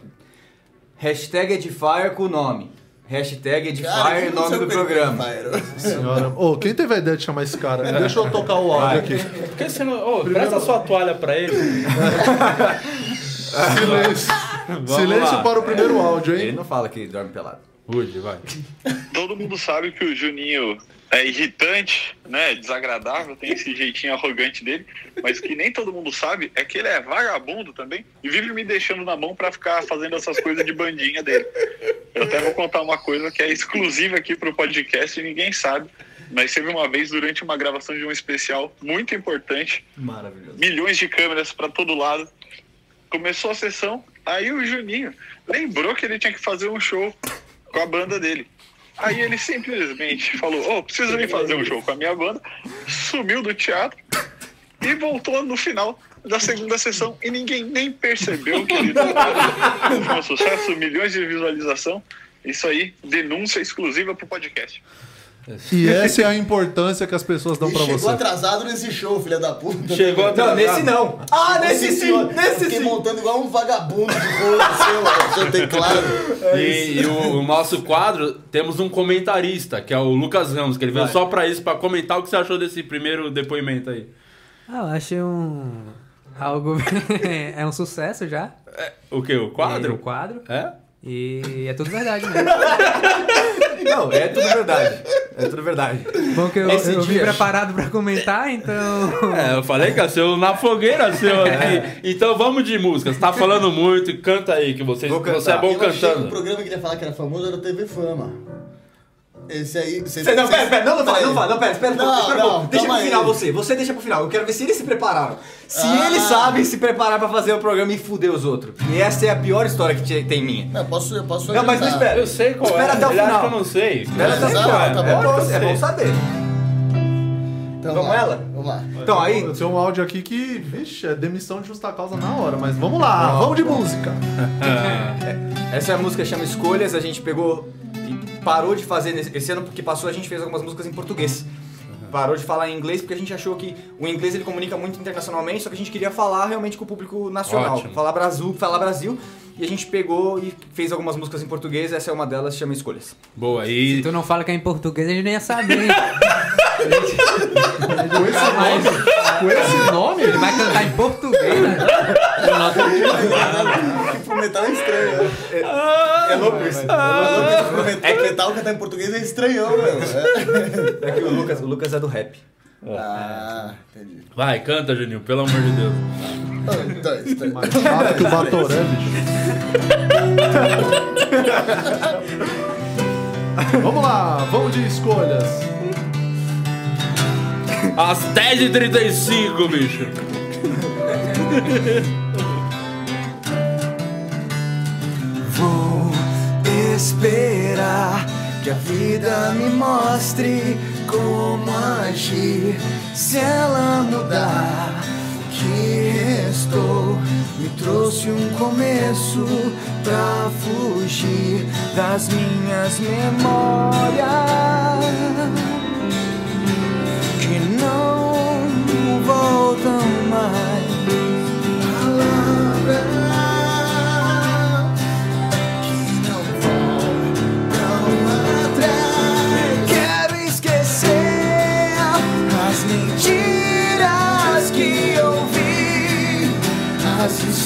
Hashtag Edifier com o nome. Hashtag Edifier é nome do programa. ele, senhora. Ô, quem teve a ideia de chamar esse cara? Deixa eu tocar o áudio aqui. Por que você não. Ô, presta sua toalha pra ele. Silêncio. Silêncio lá. para o primeiro áudio, Ele hein? não fala que dorme pelado. Rude, vai. Todo mundo sabe que o Juninho é irritante, né? Desagradável, tem esse jeitinho arrogante dele, mas que nem todo mundo sabe é que ele é vagabundo também e vive me deixando na mão pra ficar fazendo essas coisas de bandinha dele. Eu até vou contar uma coisa que é exclusiva aqui pro podcast e ninguém sabe. Mas teve uma vez durante uma gravação de um especial muito importante, Maravilhoso. milhões de câmeras pra todo lado. Começou a sessão, aí o Juninho lembrou que ele tinha que fazer um show com a banda dele. Aí ele simplesmente falou: Ô, preciso vir fazer um show com a minha banda. Sumiu do teatro e voltou no final da segunda sessão e ninguém nem percebeu que ele foi um sucesso, milhões de visualização. Isso aí, denúncia exclusiva pro podcast. E essa é a importância que as pessoas dão E pra chegou você. atrasado nesse show, filha da puta. Chegou Não, atrasado. nesse não. Ah, nesse sim, senhor. Nesse Fiquei sim. montando igual um vagabundo de rolo seu, seu teclado. E, e o, o nosso quadro, temos um comentarista, que é o Lucas Ramos, que ele veio só pra isso, pra comentar o que você achou desse primeiro depoimento aí. Ah, eu achei um. Algo. é um sucesso já. O que? O E, o quadro? quadro. É? E é tudo verdade mesmo. Não, é tudo verdade. É tudo verdade. Bom que eu, Esse eu vim preparado pra comentar, então. É, eu falei que é seu na fogueira seu aqui. Então vamos de música. Você tá falando muito, canta aí, que você, você é bom Eu achei que o cantando. programa que ele ia falar que era famoso era o TV Fama. Esse aí. Você, Não, pera, pera, não, não fala, não fala, não, pera, espera, Não, espera não, pouco. Deixa pro final aí. você, você deixa pro final. Eu quero ver se eles se prepararam. Se Ah. eles sabem se preparar pra fazer o programa e fuder os outros. E essa é a pior história que te- tem minha. Não, eu posso, eu posso Não, mas não espera. Eu sei qual Espera é. até o final. que eu não sei. Espera até o final. tá É bom, bom, eu é bom saber. Então, Vamos lá, ela? Vamos lá. Então aí, tenho um áudio aqui que, vixe, é demissão de justa causa na hora, mas vamos lá, vamos de música. essa é a música chama Escolhas, a gente pegou parou de fazer nesse esse ano que passou, a gente fez algumas músicas em português. Parou de falar em inglês porque a gente achou que o inglês ele comunica muito internacionalmente, só que a gente queria falar realmente com o público nacional, Ótimo. falar Brasil, falar Brasil, e a gente pegou e fez algumas músicas em português, essa é uma delas, chama Escolhas. Boa, Se e tu não fala que é em português, a gente nem ia saber. Com esse nome, com esse nome, Ele vai cantar em português, né? Pro metal é estranho, né? É louco isso. Pro metal, metal cantar em português é estranhão, meu. É que o Lucas, o Lucas é do rap. Ah, entendi. vai, canta, Juninho, pelo amor de Deus. Um, dois, três. mais chato que o Batoré, bicho. Vamos lá, vamos de escolhas. Às 10h35, bicho. Esperar que a vida me mostre como agir. Se ela mudar, o que restou me trouxe um começo pra fugir das minhas memórias que não voltam mais.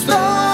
As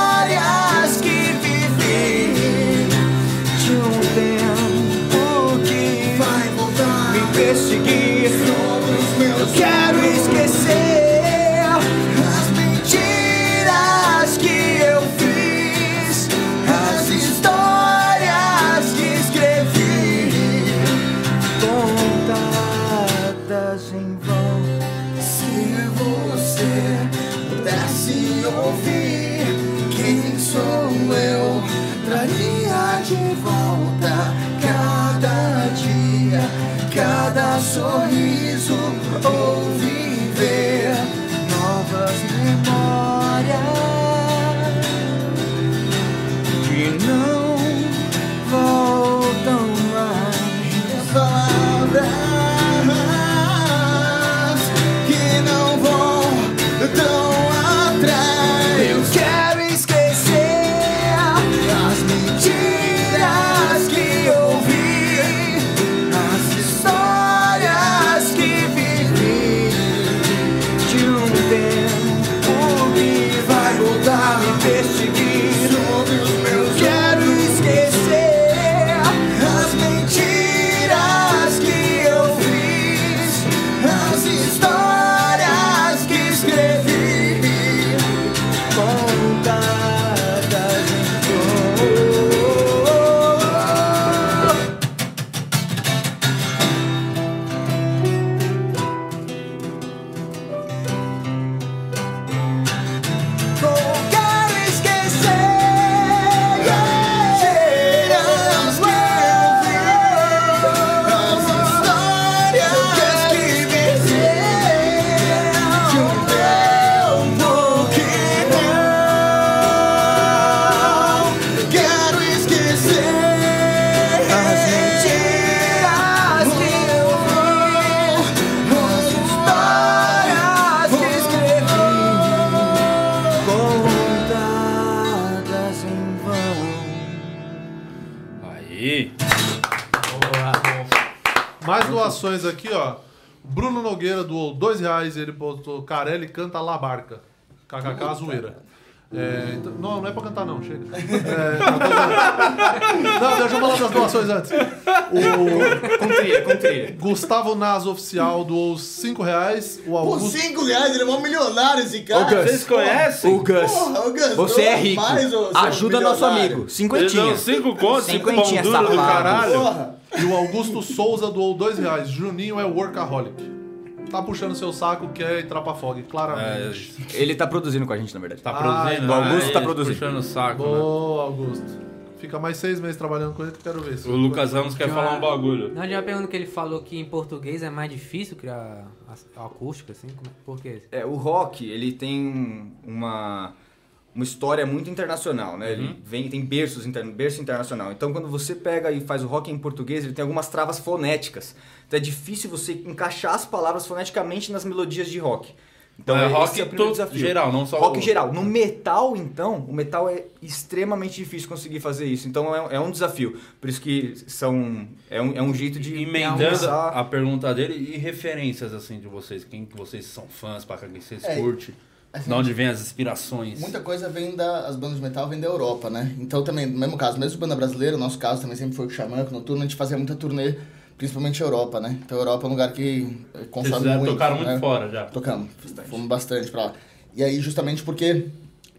botou Carelli canta La Barca. KKK zoeira. É, então- não, não é pra cantar não, chega. É, não, não, deixa eu falar das doações antes. O Com trilha, com trilha. Gustavo Nas Oficial doou cinco reais. O Por Augusto... 5 reais, ele é um milionário esse cara. Vocês conhecem? O Gus. Porra, ô, Gus, Você é rico. mais, Ajuda nosso amigo. Cinquentinha. cinco contos, cinco pão duro do caralho. Porra. E o Augusto Souza doou dois reais. Juninho é workaholic. Tá puxando seu saco, quer entrar pra fog, É, claramente. Ele tá produzindo com a gente, na verdade. tá produzindo. o Augusto né? tá produzindo. Puxando o saco, né? Boa, Augusto. Fica mais seis meses trabalhando com ele que eu quero ver. se- O Lucas Ramos quer falar um bagulho. Não, já perguntando que ele falou que em português é mais difícil criar a- acústica, assim. é- Por quê? É, o rock, ele tem uma, uma história muito internacional, né? Uhum. Ele vem, tem berços interno, berço internacional. Então, quando você pega e faz o rock em português, ele tem algumas travas fonéticas. Então, é difícil você encaixar as palavras foneticamente nas melodias de rock. Então, É esse rock é o primeiro desafio. geral, não só Rock o- geral. No metal, então, o metal é extremamente difícil conseguir fazer isso. Então, é, é um desafio. Por isso que são... É um, é um jeito de... Emendando a pergunta dele e referências assim de vocês, quem que vocês são fãs, pra quem vocês É, curtem, assim, de onde vem as inspirações. Muita coisa vem da. As bandas de metal vêm da Europa, né? Então também, no mesmo caso, mesmo banda brasileira, no nosso caso também sempre foi com o Xamã, com o Noturno, a gente fazia muita turnê, principalmente Europa, né? Então a Europa é um lugar que eh, Vocês consome já muito. tocaram muito né? fora já. Tocamos, fomos bastante pra lá. E aí, justamente porque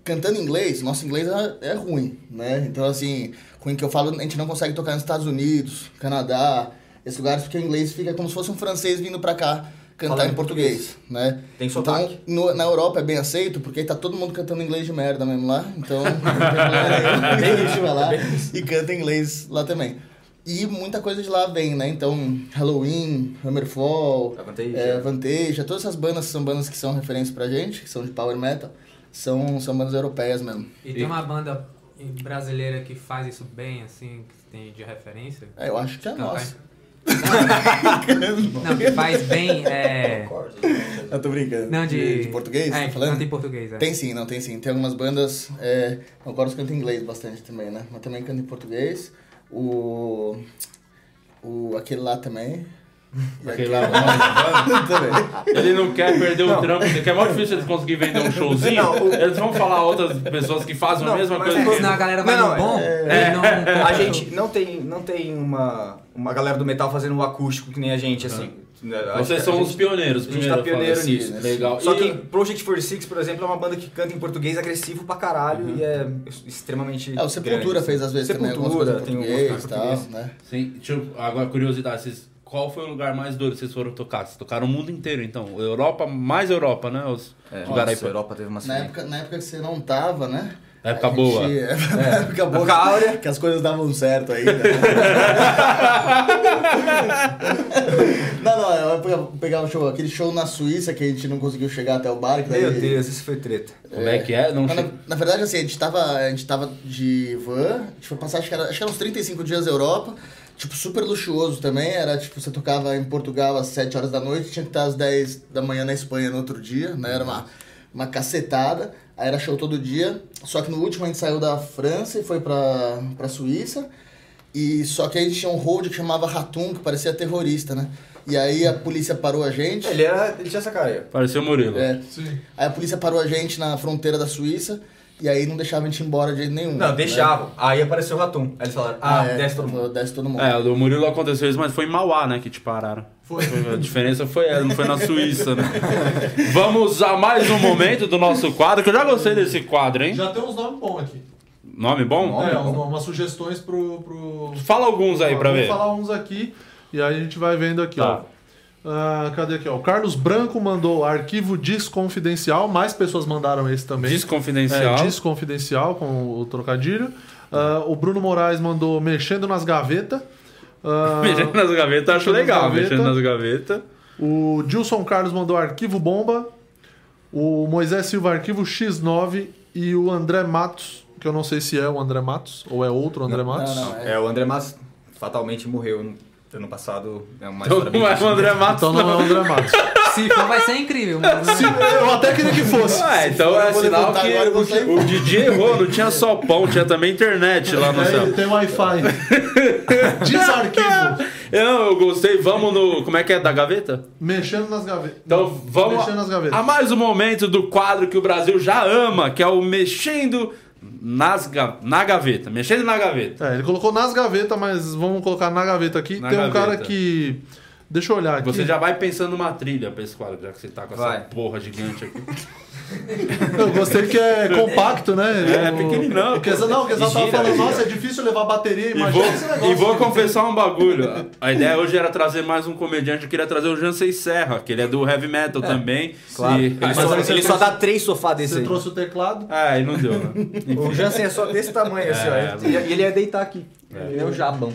cantando inglês, nosso inglês é, é ruim, né? Então, assim, ruim que eu falo, a gente não consegue tocar nos Estados Unidos, Canadá, esses lugares, porque o inglês fica como se fosse um francês vindo pra cá cantar Falando em português, né? Tem então, sotaque. no- na Europa é bem aceito, porque tá todo mundo cantando inglês de merda mesmo lá, então a gente vai lá e canta inglês lá também. E muita coisa de lá vem, né? Então, Halloween, Hammerfall, Avantasia. é, todas essas bandas são bandas que são referência pra gente, que são de power metal, são, são bandas europeias mesmo. E tem uma banda brasileira que faz isso bem, assim, que tem de referência? É, eu acho que é a nossa. Não, que faz bem, é... Eu tô brincando. Não, de... de português, É, tá falando? canta em português, é. Tem sim, não, tem sim. Tem algumas bandas. É, o Chorus canta em inglês bastante também, né? Mas também canta em português. O. O. Aquele lá também. E Aquele lá, não, também. Ele não quer perder o trampo, que é muito difícil eles conseguirem vender um showzinho. Não, o- Eles vão falar a outras pessoas que fazem a Não, mesma mas coisa. é- Senão a galera vai Não, no não, bom, é- não... A gente não tem, não tem uma, uma galera do metal fazendo um acústico que nem a gente, assim. A Vocês gente- são a os gente- pioneiros, A gente tá primeiro, pioneiro assim, nisso. né? Legal. Só E- que Project 46, por exemplo, é uma banda que canta em português agressivo pra caralho Uhum. e é extremamente. É, o Sepultura grande. fez às vezes também algumas Sepultura, coisas em tem algumas e tal, português. né? Sim, deixa eu- agora curiosidade, vocês, qual foi o lugar mais duro que vocês foram tocar? Vocês tocaram o mundo inteiro, então. Europa, mais Europa, né? Os É, lugares Europa teve uma Na época, na época que você não tava, né? Na época gente- boa. É, na época boa. Época áurea. Que as coisas davam certo aí. Né? não, não, eu vou pegar um show, aquele show na Suíça que a gente não conseguiu chegar até o bar. que daí- Meu Deus, isso foi treta. Como é que é? Não Mas che- na, na verdade, assim, a gente tava, a gente tava de van, a gente foi passar, acho que, era, acho que eram uns 35 dias na Europa, tipo, super luxuoso também, era tipo, você tocava em Portugal às 7 horas da noite, tinha que estar às 10 da manhã na Espanha no outro dia, né, era uma, uma cacetada, aí era show todo dia, só que no último a gente saiu da França e foi pra, pra Suíça, e só que aí a gente tinha um hold que chamava Ratum, que parecia terrorista, né, e aí a polícia parou a gente... Ele, era, ele tinha essa cara aí. Pareceu o Murilo. É. Sim. Aí a polícia parou a gente na fronteira da Suíça e aí não deixava a gente ir embora de jeito nenhum. Não, né? deixavam. Aí apareceu o Ratum. Aí eles falaram, ah, é, desce todo mundo. Desce todo mundo. É, o do Murilo aconteceu isso, mas foi em Mauá, né, que te pararam. Foi. A diferença foi ela, não foi na Suíça, né? Vamos a mais um momento do nosso quadro, que eu já gostei desse quadro, hein? Já tem uns nomes bons aqui. Nome bom? É, uns- umas sugestões pro. pro... Fala alguns aí Ó, pra vou ver. falar uns aqui e aí a gente vai vendo aqui, Tá. ó. Ah, cadê aqui, ó? O Carlos Branco mandou arquivo desconfidencial, mais pessoas mandaram esse também. Desconfidencial. É, desconfidencial com o trocadilho. Ah, o Bruno Moraes mandou mexendo nas gavetas. Ah, Mexendo nas gavetas, acho Mexendo nas legal, gavetas. mexendo nas gavetas. O Dilson Carlos mandou arquivo bomba. O Moisés Silva arquivo X9 e o André Matos, que eu não sei se é o André Matos ou é outro André Matos. não, É, o André Matos fatalmente morreu ano passado. É uma Então história bem não é o. André Matos, Então não é o André Matos. Se for, vai ser incrível. Mas... Se- eu até queria que fosse. Ah, então for, é sinal que agora o, o Didi errou, não tinha só pão, tinha também internet lá no É, céu. tem Wi-Fi. Desarquivo. Eu, eu gostei, vamos no. Como é que é? Da gaveta? Mexendo nas gavetas. Então vamos Mexendo nas gavetas. a mais um momento do quadro que o Brasil já ama, que é o Mexendo nas na Gaveta. Mexendo na Gaveta. É, ele colocou nas gavetas, mas vamos colocar na gaveta aqui. Na Tem um cara que. Deixa eu olhar aqui. Você já vai pensando numa trilha pra esse quadro, já que você tá com essa Vai. porra gigante aqui. Eu gostei que é compacto, né? É, Eu- pequeninão, Quesal, não, o Quesal E tava falando, gira. nossa, é difícil levar bateria, E imagina vou, esse negócio. e vou confessar um bagulho. A ideia hoje era trazer mais um comediante. Eu queria trazer o Jansen Serra, que ele é do heavy metal também. Claro. Ele, Mas só, você ele só dá três sofás desse Você aí. trouxe o teclado. Ah, e não deu, né? O Jansen é só desse tamanho, assim, É, ó. E e ele ia deitar aqui. Ele é o jabão.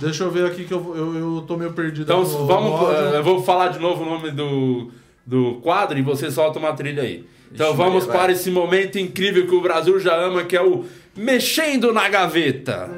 Deixa eu ver aqui que eu, eu, eu tô meio perdido. Então no- vamos. no áudio. eh, Eu vou falar de novo o nome do, do quadro e você solta uma trilha aí. Então Ixi, vamos Maria, vai. para esse momento incrível que o Brasil já ama, que é o Mexendo na Gaveta.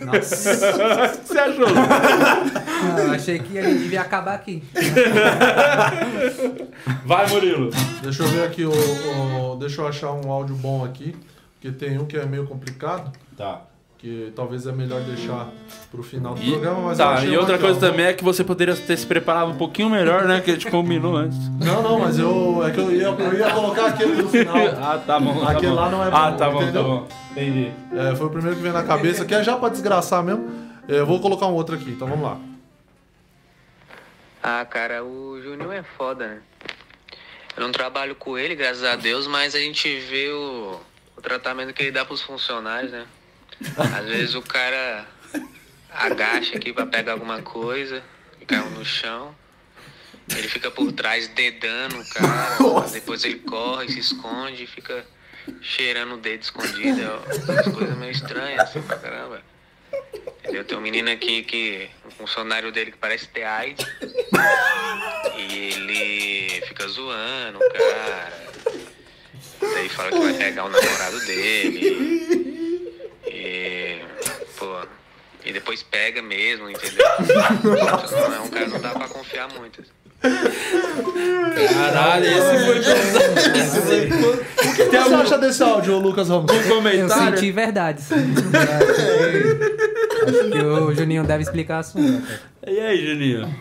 Nossa, Você achou? eu achei que a gente devia acabar aqui. Vai, Murilo. Deixa eu ver aqui, o, o- deixa eu achar um áudio bom aqui. Porque tem um que é meio complicado. Tá. Que talvez é melhor deixar pro final do E, programa, mas eu tá, e outra coisa ó. também é que você poderia ter se preparado um pouquinho melhor, né? Que a gente combinou antes. Não, não, mas eu. É que eu ia, eu ia colocar aquele no final. ah, tá bom. tá Aquele bom. lá não é Ah, bom, tá bom, entendeu? tá bom. Entendi. É, foi o primeiro que veio na cabeça, que é já pra desgraçar mesmo. É, eu vou colocar um outro aqui, então vamos lá. Ah, cara, o Juninho é foda, né? Eu não trabalho com ele, graças a Deus, mas a gente vê o, o tratamento que ele dá pros funcionários, né? Às vezes o cara agacha aqui pra pegar alguma coisa caiu no chão. Ele fica por trás dedando o cara, depois ele corre, se esconde e fica cheirando o dedo escondido. É umas coisas meio estranhas, assim, pra caramba. Entendeu? Tem um menino aqui que. um funcionário dele que parece ter AIDS. E ele fica zoando o cara. Daí fala que vai pegar o namorado dele. E. Pô. E depois pega mesmo, entendeu? Não é um cara que não dá pra confiar muito. Caralho, esse foi O que você acha desse áudio, Lucas Ramos? um Eu comentário. senti verdades. Acho que o Juninho deve explicar a sua. E aí, Juninho?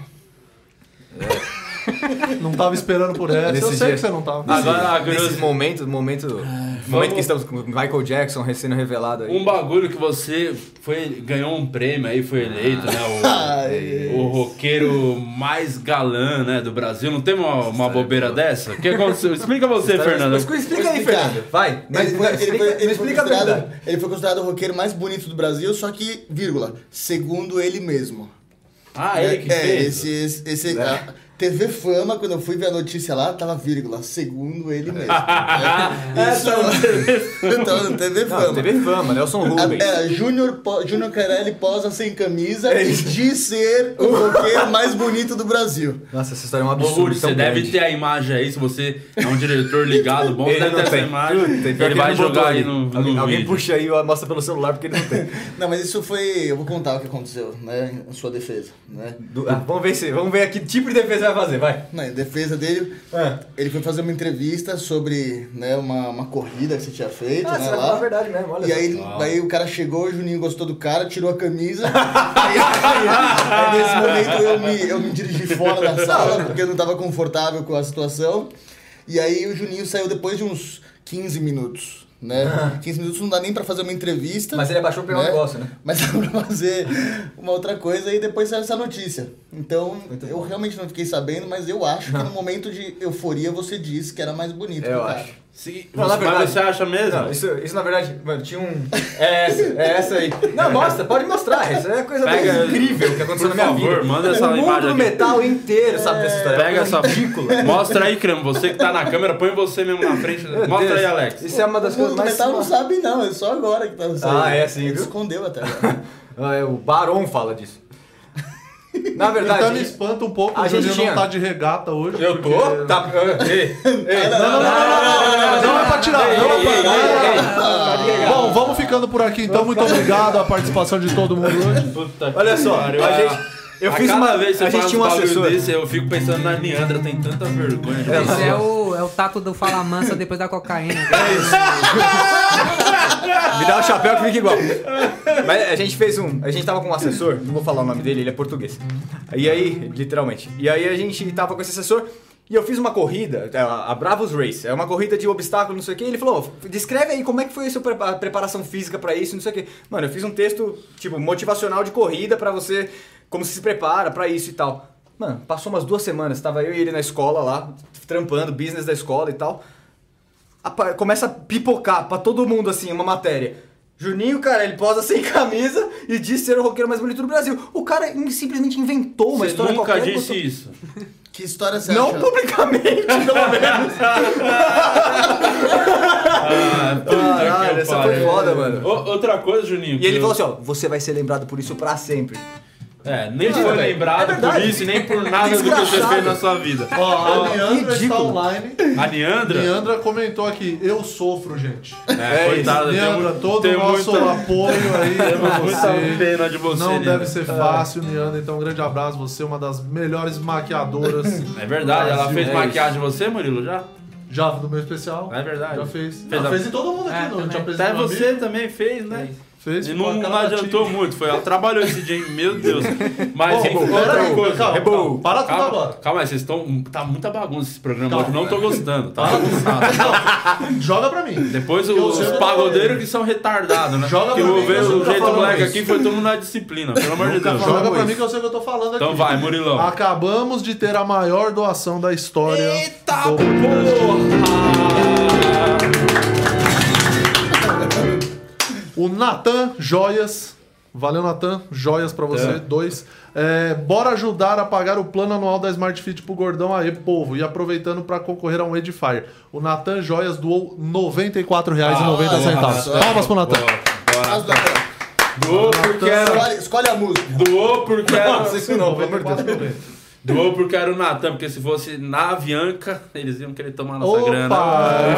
Não tava esperando por essa. eu Nesses sei dias- que você não tava. Agora, a Nesses curiosidade. momentos, momento, momento que estamos com o Michael Jackson recém revelado aí. Um bagulho que você foi, ganhou um prêmio aí, foi eleito, né? O, o roqueiro mais galã, né, do Brasil. Não tem uma, uma bobeira dessa? O que aconteceu? Explica você, Fernando. Mas explica aí. Fernando. Vai. Mas Ele foi, ele explica, foi- ele foi considerado, verdade. ele foi considerado o roqueiro mais bonito do Brasil, só que, vírgula, segundo ele mesmo. Ah, ele que é, fez? esse, esse, esse- a TV Fama, quando eu fui ver a notícia lá, tava vírgula, segundo ele mesmo. é, isso, então, TV Não, Fama. TV Fama, Nelson Rubens. É, Júnior Júnior Carelli posa sem camisa e diz ser o roqueiro mais bonito do Brasil. Nossa, essa história é um Ô, absurdo. Tão você deve grande. ter a imagem aí, se você é um diretor ligado, bom, você Ele deve não ter essa tem. imagem. Puta, pior que Ele vai não jogar aí no, no Alguém, alguém puxa aí e mostra pelo celular porque ele não tem. Não, mas isso foi. Eu vou contar o que aconteceu, né? Em sua defesa, né? Do- ah, vamos ver se, vamos ver que tipo de defesa vai fazer, vai. Na defesa dele, É. ele foi fazer uma entrevista sobre né, uma, uma corrida que você tinha feito, Ah, né, falar a lá. verdade mesmo, olha E aí, daí o cara chegou, o Juninho gostou do cara, tirou a camisa. aí, aí nesse momento eu me, eu me dirigi fora da sala, porque eu não tava confortável com a situação. E aí o Juninho saiu depois de uns 15 minutos. Né? 15 minutos não dá nem pra fazer uma entrevista. Mas ele abaixou pra pegar um negócio, né? Mas dá pra fazer uma outra coisa e depois saiu essa notícia. Então, eu realmente não fiquei sabendo, mas eu acho que no momento de euforia você disse que era mais bonito. Eu o acho. Sim, Não, na mas verdade- você acha mesmo? Não, isso, isso na verdade, mano, tinha um. É essa, é essa aí. Não, mostra, pode mostrar. Isso é a coisa mais Pega- incrível que aconteceu Por na minha favor, vida. manda essa o imagem aqui. metal inteiro sabe dessa história. Pega é essa uma coisa ridícula. Mostra aí, Cremo. Você que tá na câmera, põe você mesmo na frente. Meu Mostra Deus. aí, Alex. Isso é uma das O coisas mais. metal não sabe não, é só agora que tá saindo. Ah, é assim, Ele viu? escondeu até agora. É, o Baron fala disso. Na verdade. Então me espanta um pouco, a o gente tinha- não tá de regata hoje. Eu tô? porque- Tá. Ei, ei. Não, não, não, não, não, não, não, não é pra tirar. Não é pra tirar. Bom, vamos ficando por aqui então. Muito obrigado a participação de todo mundo hoje. Olha só, a Ah, gente. Eu a fiz cada uma- vez a gente tinha um um assessor. desse, eu fico pensando na Leandra, tem tanta vergonha. Esse é o, é o tato do Fala Mansa depois da cocaína. Me dá o chapéu que fica igual. Mas a gente fez um. A gente tava com um assessor, não vou falar o nome dele, ele é português. E aí, literalmente. E aí a gente tava com esse assessor. E eu fiz uma corrida, é, a Bravos Race, é uma corrida de obstáculo, não sei o que. Ele falou: descreve aí como é que foi a sua prepa- preparação física pra isso, não sei o que. Mano, eu fiz um texto, tipo, motivacional de corrida pra você, como se prepara pra isso e tal. Mano, passou umas duas semanas, tava eu e ele na escola lá, trampando, business da escola e tal começa a pipocar pra todo mundo, assim, uma matéria. Juninho, cara, ele posa sem camisa e diz ser o roqueiro mais bonito do Brasil. O cara simplesmente inventou uma Você história nunca qualquer. disse botou- isso. Que história você Não acha? publicamente, pelo menos. Ah, Caralho, essa foi foda, mano. Ô, outra coisa, Juninho. E ele eu- falou assim, ó, você vai ser lembrado por isso pra sempre. É, nem foi velho. lembrado É por isso e nem por nada do que você fez na sua vida. Ó, a Leandra está online. A Leandra? Leandra comentou aqui, eu sofro, gente. É, coitada, Leandra, temos- todo o nosso muita- apoio aí pra você. pena de você, Não Leandra. deve ser fácil, Leandra. Então, um grande abraço. Você é uma das melhores maquiadoras. É verdade, ela fez maquiagem de você, Murilo, já? Já do meu especial. É verdade. Já fez. Fez Ela a- fez em todo mundo aqui, É, não? Até você também fez, né? Fez E não, não adiantou muito, foi, ela trabalhou esse dia, meu Deus. Mas Bom, bom, outra peraí, coisa. calma, bom. calma, para tudo Calma, agora. calma aí, vocês estão. Tá muita bagunça esse programa Calma. hoje, não tô gostando, tá bagunçado. Joga pra mim. Depois os que- pagodeiros que são retardados, né? Joga que pra eu vou mim, ver eu o jeito moleque isso. aqui foi todo mundo na disciplina, pelo amor de Deus. Joga pra isso. mim que eu sei o que eu tô falando aqui. Então vai, Murilão. Acabamos de ter a maior doação da história. Eita porra! O Natan Joias. Valeu, Natan. Joias pra você. É. Dois. É, bora ajudar a pagar o plano anual da Smart Fit pro Gordão aí, povo. E aproveitando pra concorrer a um Edifier. O Natan Joias doou R$ 94,90. Ah, Palmas pro Natan. Do Natan. Doou porque era. Escolhe, escolhe a música. Doou porque era. Isso não, pelo amor de Deus. 94,90. Doou porque era o Natan, porque se fosse na Avianca, eles iam querer tomar nossa Opa, grana.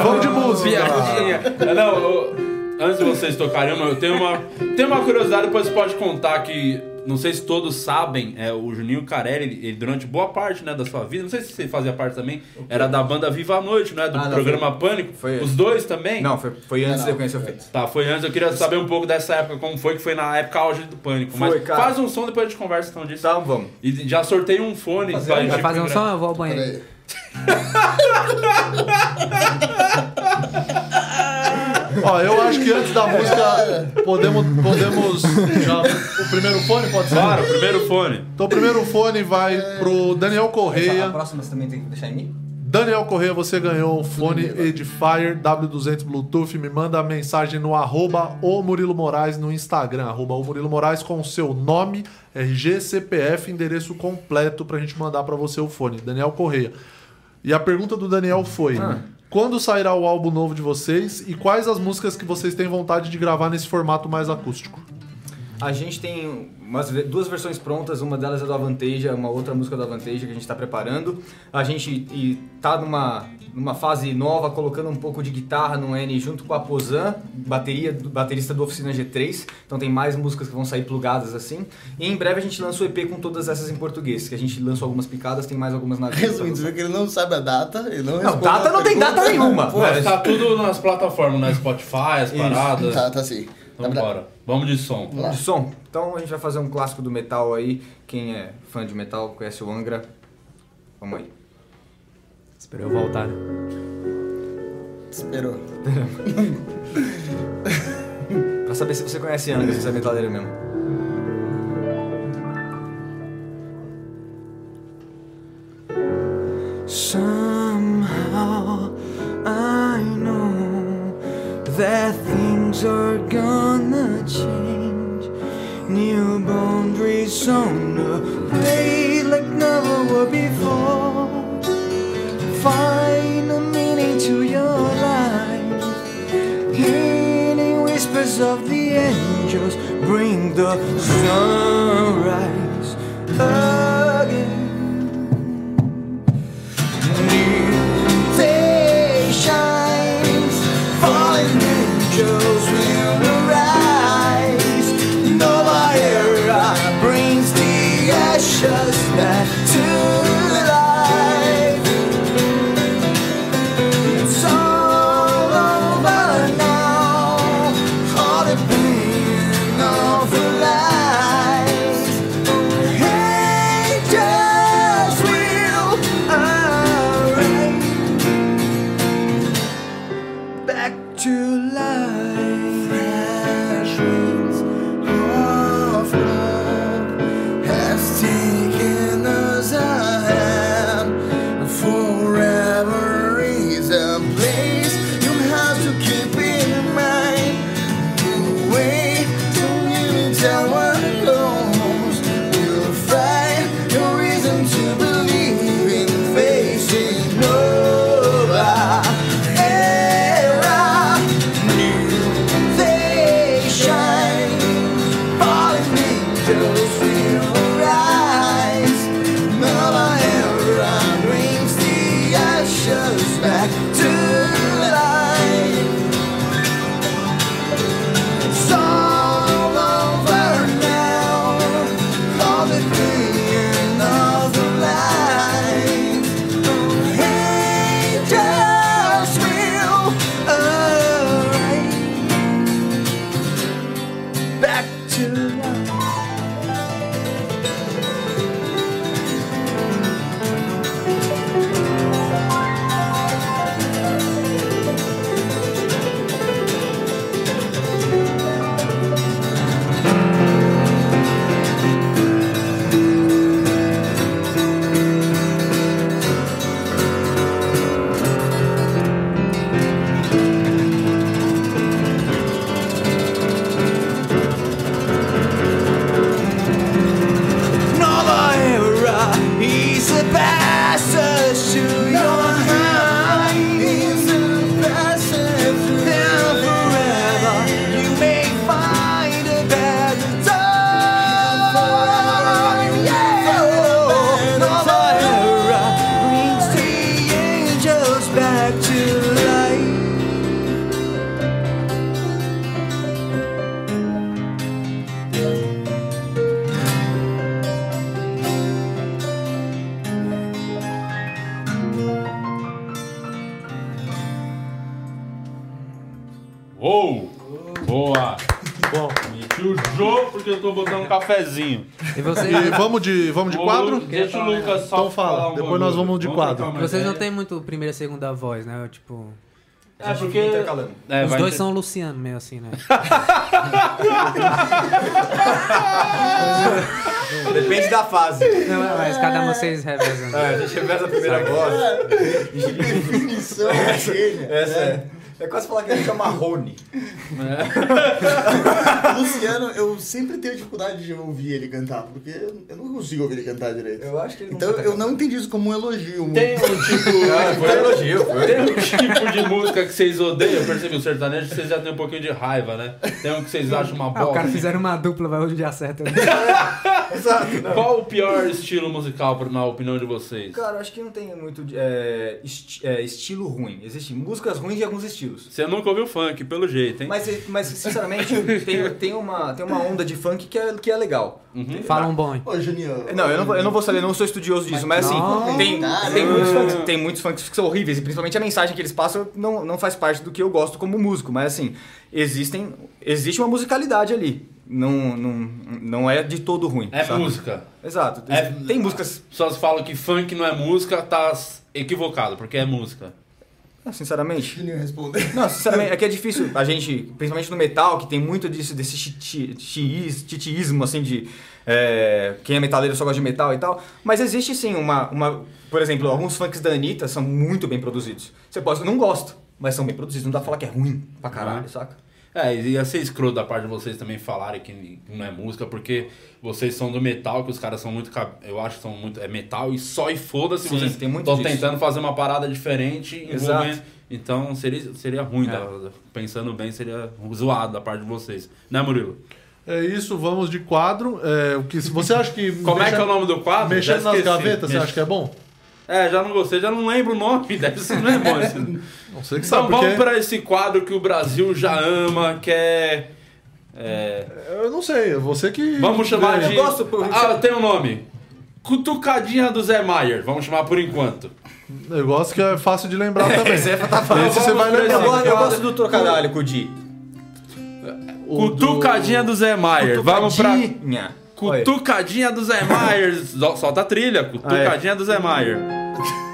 vamos de música. Piadinha. Não, eu- antes de vocês tocarem, eu tenho uma, tenho uma curiosidade, depois você pode contar que, não sei se todos sabem, é, o Juninho Carelli, ele, ele durante boa parte né, da sua vida, não sei se você fazia parte também, era da banda Viva a Noite, né? Do Ah, não, programa Pânico. foi- Os dois também? Não, foi, foi antes de eu conhecer o Feito. Tá, foi antes. Eu queria saber um pouco dessa época, como foi que foi na época auge do Pânico. Foi, Mas cara. faz um som, depois a gente conversa então disso. Então vamos. E já sorteio um fone Fazer pra um- gente Vai fazer um som? Eu vou ao banheiro. Ó, eu acho que antes da música podemos, podemos já o primeiro fone pode ser. Claro, primeiro fone. Então o primeiro fone vai pro Daniel A Correia. próxima você também tem que deixar em mim? Daniel Correia, você ganhou um fone Edifier W200 Bluetooth. Me manda a mensagem no arroba o Murilo Moraes no Instagram. Arroba o Murilo Moraes com o seu nome, RG, CPF, endereço completo pra gente mandar pra você o fone. Daniel Correia. E a pergunta do Daniel foi: quando sairá o álbum novo de vocês e quais as músicas que vocês têm vontade de gravar nesse formato mais acústico? A gente tem umas, duas versões prontas, uma delas é do Avanteja, uma outra música do Avanteja que a gente está preparando. A gente e, tá numa, numa fase nova, colocando um pouco de guitarra no N junto com a Pozan, bateria, do- baterista do Oficina G3. Então tem mais músicas que vão sair plugadas assim. E em breve a gente lança o EP com todas essas em português, que a gente lança algumas picadas, tem mais algumas na Resumindo, que ele não sabe a data, ele não Não, data não tem pergunta. data nenhuma. Pô, Mas tá tudo nas plataformas, na Spotify, as paradas. Tá, tá sim. Então Tá bora. Vamos de som. Vamos de som. Então a gente vai fazer um clássico do metal aí. Quem é fã de metal conhece o Angra. Vamos aí. Esperou eu voltar. Esperou. Pra saber se você conhece Angra, se você é metaleiro mesmo. Somehow things are gonna change. New boundaries on the way like never were before. Find a meaning to your life. Hearing whispers of the angels bring the sunrise again. Vamos de, vamos de quadro? Deixa o Lucas só Então fala, falar um depois nós vamos de quadro. Vocês não têm muito primeira e segunda voz, né? Tipo. É porque. É, os dois ter- são o Luciano, meio assim, né? Depende da fase. Não, mas cada um vocês revezam. É, a gente reveza a primeira voz. Definição gênia. Essa é. É quase falar que a gente é Marrone. O Luciano, eu sempre tenho dificuldade de ouvir ele cantar, porque eu não consigo ouvir ele cantar direito. Eu acho que ele não Então canta eu não entendi isso como um elogio. Tem um tipo. Ah, foi elogio, foi. Tem um tipo de música que vocês odeiam, eu percebi, o sertanejo, que vocês já têm um pouquinho de raiva, né? Tem um que vocês acham uma Ah, o bosta. cara fizeram uma dupla, vai hoje acerta. Exato. não. Qual o pior estilo musical, na opinião de vocês? Cara, eu acho que não tem muito é, esti- é, estilo ruim. Existem músicas ruins e alguns estilos. Você nunca ouviu funk, pelo jeito, hein? Mas, mas sinceramente, tem, tem, uma, tem uma onda de funk que é, que é legal. Uhum. Fala um bom, hein? Ô, Juninho. Não, eu não, vou- eu não vou saber, eu não sou estudioso disso, mas, assim, Não. tem, tem, muitos funks, tem muitos funks que são horríveis, e principalmente a mensagem que eles passam não, não faz parte do que eu gosto como músico, mas assim, existem, existe uma musicalidade ali. Não, não, não é de todo ruim. É sabe? música. Exato. É- Tem músicas. Pessoas falam que funk não é música, tá equivocado, porque é música. Ah, Sinceramente. Responder. Não, sinceramente, é que é difícil a gente, principalmente no metal, que tem muito disso, desse titiísmo, assim, de é, quem é metaleiro só gosta de metal e tal. Mas existe sim uma, uma. Por exemplo, alguns funks da Anitta são muito bem produzidos. Você pode, não gosto, mas são bem produzidos. Não dá pra falar que é ruim pra caralho, Uhum. saca? É, e ia ser escroto da parte de vocês também falarem que não é música, porque vocês são do metal, que os caras são muito. Eu acho que são muito. É metal e só e foda-se. Vocês tem muito estão tentando fazer uma parada diferente, Exato. Então seria, seria ruim, É. da- pensando bem, seria zoado da parte de vocês. Né, Murilo? É isso, vamos de quadro. É, o que, você acha que. Como é que é o nome do quadro? Mexendo nas gavetas, você Mex- acha que é bom? É, já não gostei, já não lembro o nome, deve ser, não é bom esse. Não sei que Então sabe, vamos porque... para esse quadro que o Brasil já ama, que é. é, Eu não sei, é você que... vamos chamar Eu de. gosto, pô, Ah, tem um nome. Cutucadinha do Zé Maier, vamos chamar por enquanto. Negócio que é fácil de lembrar também. Esse é tá. Esse você vai Vamos Eu, lembrar. gosto- eu gosto do trocadilho com o Di. O do- Cutucadinha do Zé Maier, vamos pra. Cutucadinha. Cutucadinha do Zé Maier. Sol- Solta a trilha, Cutucadinha do Zé Maier.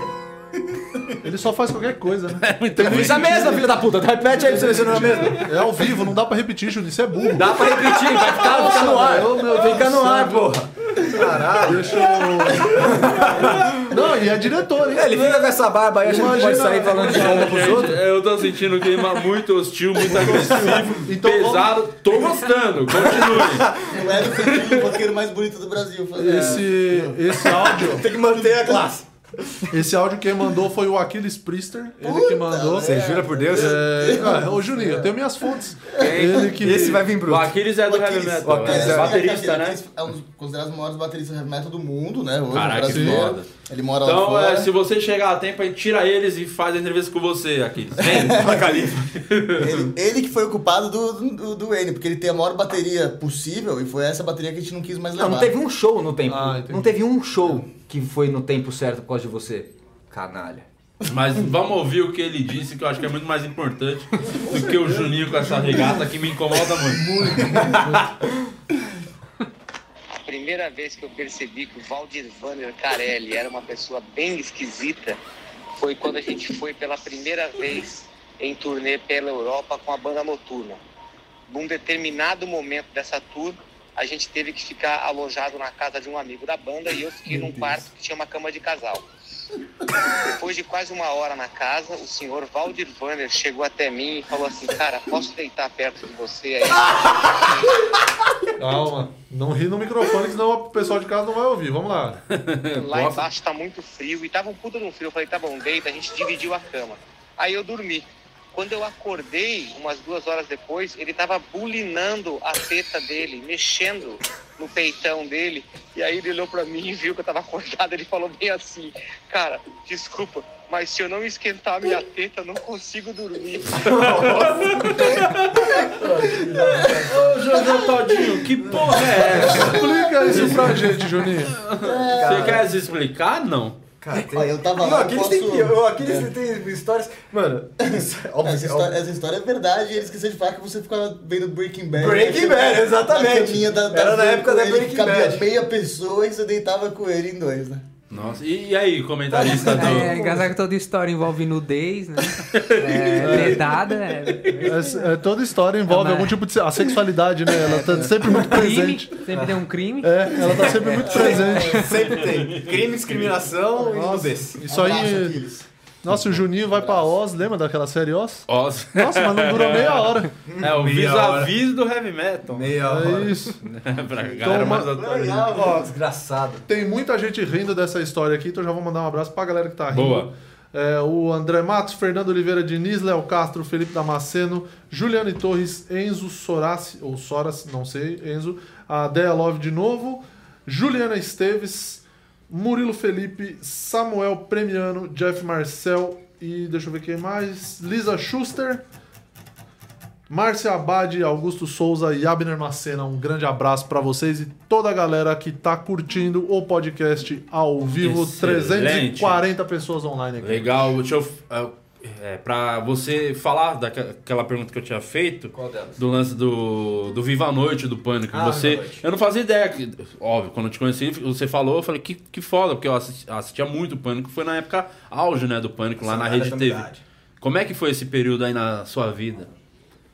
Ele só faz qualquer coisa, né? Muito bem. Fiz a mesma, filha da puta. Repete aí pra você ver se não é a mesma. É ao vivo, não dá pra repetir, Júnior. Isso é burro. Dá pra repetir, vai ficar, ficar no ar. Meu Deus Fica no ar, porra. Caralho. Deixa eu... Não, e é diretor, hein? É, Ele fica com essa barba aí, achando que pode sair falando de bomba pros outros. Gente, eu tô sentindo um clima muito hostil, muito agressivo, Então pesado. Tô gostando, continue. Não é o roqueiro mais bonito do Brasil. fazer Esse, esse áudio... Tem que manter a classe. Esse áudio quem mandou foi o Aquiles Priester. Ele que mandou. Você jura por Deus? É, ah, ô Juninho, eu tenho minhas fontes. Ele que. Esse vai vir O bruto. Aquiles é do O heavy metal, o Aquiles é é- baterista, né? Aquiles É um dos considerados os maiores bateristas heavy metal do mundo, né? Hoje, Caraca, que foda. Ele mora lá Então, fora. é, se você chegar a tempo, a gente tira eles e faz a entrevista com você, Aquiles. Vem. Ele, ele que foi o culpado do, do, do N, porque ele tem a maior bateria possível e foi essa bateria que a gente não quis mais levar. Não, não teve um show no tempo. Ah, não teve um show que foi no tempo certo por causa de você. Canalha. Mas vamos ouvir o que ele disse, que eu acho que é muito mais importante do que o Juninho com essa regata que me incomoda muito. A primeira vez que eu percebi que o Valdir Vander Carelli era uma pessoa bem esquisita foi quando a gente foi pela primeira vez em turnê pela Europa com a banda noturna. Num determinado momento dessa tour, a gente teve que ficar alojado na casa de um amigo da banda e eu fiquei num quarto que tinha uma cama de casal. Depois de quase uma hora na casa, o senhor Valdir Vander chegou até mim e falou assim: Cara, posso deitar perto de você aí? Calma. Não ri no microfone, senão o pessoal de casa não vai ouvir. Vamos lá. Lá embaixo tá muito frio e tava um puta de um frio. Eu falei, tá bom, deita, a gente dividiu a cama. Aí eu dormi. Quando eu acordei, umas duas horas depois, ele tava bulinando a teta dele, mexendo no peitão dele. E aí ele olhou pra mim e viu que eu tava acordado. Ele falou bem assim: Cara, desculpa, mas se eu não esquentar a minha teta, eu não consigo dormir. Ô, José Todinho, que porra é essa? Explica isso pra gente, Juninho. Você quer se explicar? Não. Cara, tem... Olha, eu tava Não, lá, aqueles posso- têm, eu- aqueles É. têm histórias. Mano, óbvio, Essa história, essa história é verdade, e eles esqueceram de falar que você ficava vendo Breaking Bad. Breaking? Bad, exatamente. Da, da Era na época da Breaking que cabia Bad. meia pessoa e você deitava com ele em dois, né? Nossa, e, e aí, comentarista do. É, engraçado que toda história envolve nudez, né? É, dedada, é, É, é, toda história envolve Mas- algum tipo de. A sexualidade, né? Ela tá sempre muito crime, presente. sempre tem um crime. É, ela tá sempre muito presente. Sempre tem. Crime, discriminação e nudez. Isso aí. Nossa, o Juninho vai pra Oz, lembra daquela série Oz? Oz. Nossa, mas não durou meia hora. É, o vis-a-vis do heavy metal. Meia É hora. isso. pra galera uma- mais atualizada. Desgraçado. Tem muita gente rindo dessa história aqui, então já vou mandar um abraço pra galera que tá rindo. Boa. É, o André Matos, Fernando Oliveira Diniz, Léo Castro, Felipe Damasceno, Juliane Torres, Enzo Soraci, ou Soras, não sei, Enzo, a Dea Love de novo, Juliana Esteves, Murilo Felipe, Samuel Premiano, Jeff Marcel e deixa eu ver quem mais, Lisa Schuster, Márcia Abad, Augusto Souza e Abner Macena, um grande abraço pra vocês e toda a galera que tá curtindo o podcast ao vivo. Excelente. 340 pessoas online aqui. Legal, deixa eu. É, pra você falar daquela pergunta que eu tinha feito, Qual delas? do lance do, do Viva a Noite, do Pânico. Ah, você, eu não fazia ideia, que, óbvio, quando eu te conheci, você falou, eu falei, que, que foda, porque eu assisti- assistia muito Pânico, foi na época auge, né, do Pânico, lá Essa na Rede TV. Como é que foi esse período aí na sua vida?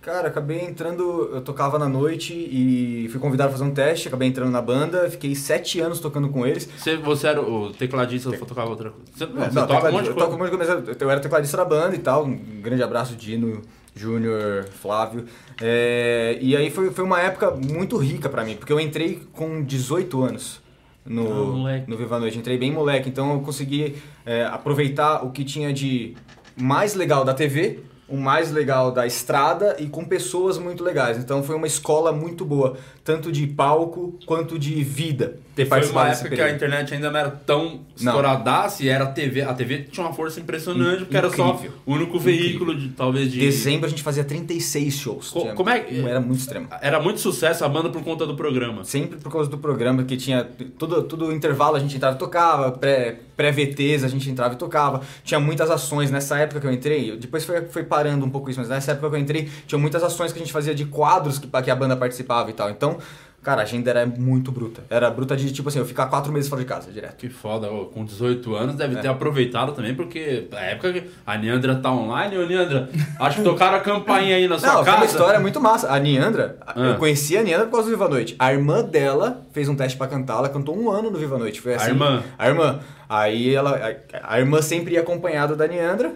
Cara, acabei entrando, eu tocava na noite e fui convidado a fazer um teste, acabei entrando na banda, fiquei sete anos tocando com eles. Você, você era o tecladista, ou tocava outra coisa? Você, Não, você não, toca um monte de eu coisa. toco um monte de coisa, mas eu era tecladista da banda e tal. Um grande abraço, Dino, Júnior, Flávio. É, e aí foi, foi uma época muito rica pra mim, porque eu entrei com 18 anos. Ah, No, moleque. no Viva a Noite, entrei bem moleque, então eu consegui é, aproveitar o que tinha de mais legal da TV, o mais legal da estrada e com pessoas muito legais. Então foi uma escola muito boa, tanto de palco quanto de vida. Ter Foi uma época que a internet ainda não era tão estouradaça e era a TV. A TV tinha uma força impressionante, porque era só Incrível. o único veículo de talvez de. Dezembro a gente fazia 36 shows. Co- como é que- Era muito extremo. Era muito sucesso a banda por conta do programa. Sempre por causa do programa, que tinha todo, todo intervalo a gente entrava e tocava, pré- pré-VTs a gente entrava e tocava. Tinha muitas ações nessa época que eu entrei. Depois foi, foi parando um pouco isso, mas nessa época que eu entrei, tinha muitas ações que a gente fazia de quadros que, que a banda participava e tal. Então, cara, a agenda era muito bruta. Era bruta de tipo assim, eu ficar quatro meses fora de casa direto. Que foda, ô, com 18 anos deve É. ter aproveitado também, porque na época que a Neandra tá online, ô Neandra, acho que tocaram a campainha aí na sua Não, casa. uma história muito massa. A Niandra, Ah. eu conheci a Niandra por causa do Viva a Noite. A irmã dela fez um teste pra cantar, ela cantou um ano no Viva a Noite. Foi assim. irmã? A irmã. Aí ela, a, a irmã sempre ia acompanhada da Niandra.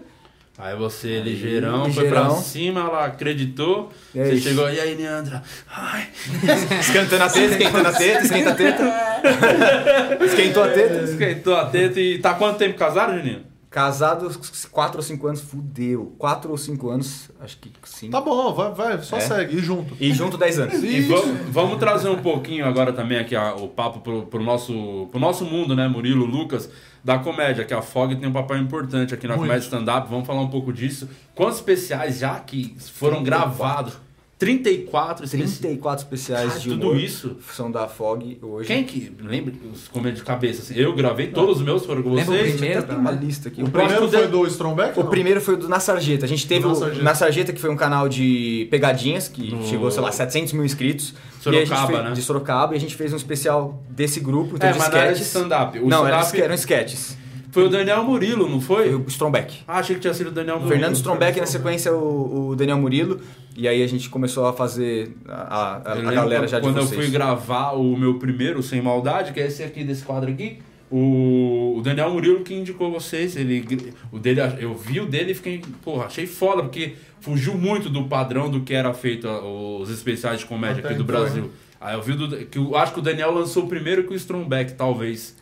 Aí você, ligeirão, foi ligeirão. pra cima, ela acreditou. É você isso. chegou, e aí, Neandra? Ai, Esquentando a teta, esquentando a teta, esquenta a teta. Esquentou a teta. esquentou a teta e tá quanto tempo casado, Juninho? Casados 4 ou 5 anos, fudeu. 4 ou 5 anos, acho que sim. Tá bom, vai, vai só É. segue, e junto. E junto 10 anos. E vamos, vamos trazer um pouquinho agora também aqui a- o papo pro, pro, nosso, pro nosso mundo, né, Murilo, Lucas, da comédia, que a Fog tem um papel importante aqui na Muito. comédia stand-up. Vamos falar um pouco disso. Quantos especiais já que foram gravados? 34 especiais. 34 especiais Cara, de tudo humor isso? São da FOG hoje. Quem que lembra os comédias de cabeça? assim? eu gravei todos os meus, foram com Lembra o vocês. primeiro? Tem uma lista aqui. O primeiro Acho que foi o do Strongback? O primeiro foi do Na Sarjeta. A gente teve Na o Sarjeta. Na Sarjeta, que foi um canal de pegadinhas, que No- chegou, sei lá, 700 mil inscritos. Sorocaba, e a gente fez, né? De Sorocaba, e a gente fez um especial desse grupo, então É, de mas não era de sketches. stand-up. O Não, era de- eram sketches. Foi o Daniel Murilo, não foi? Foi o Strombeck. Ah, achei que tinha sido o Daniel Murilo. Fernando Strombeck, na sequência, o, o Daniel Murilo. E aí a gente começou a fazer a, a- a- galera já de quando eu fui gravar o meu primeiro Sem Maldade, que é esse aqui desse quadro aqui, o, o Daniel Murilo que indicou vocês, ele o dele, eu vi o dele e fiquei, porra, achei foda porque fugiu muito do padrão do que era feito os especiais de comédia Até aqui do então, Brasil. Aí eu vi do, que eu acho que o Daniel lançou primeiro que o Strombeck, talvez.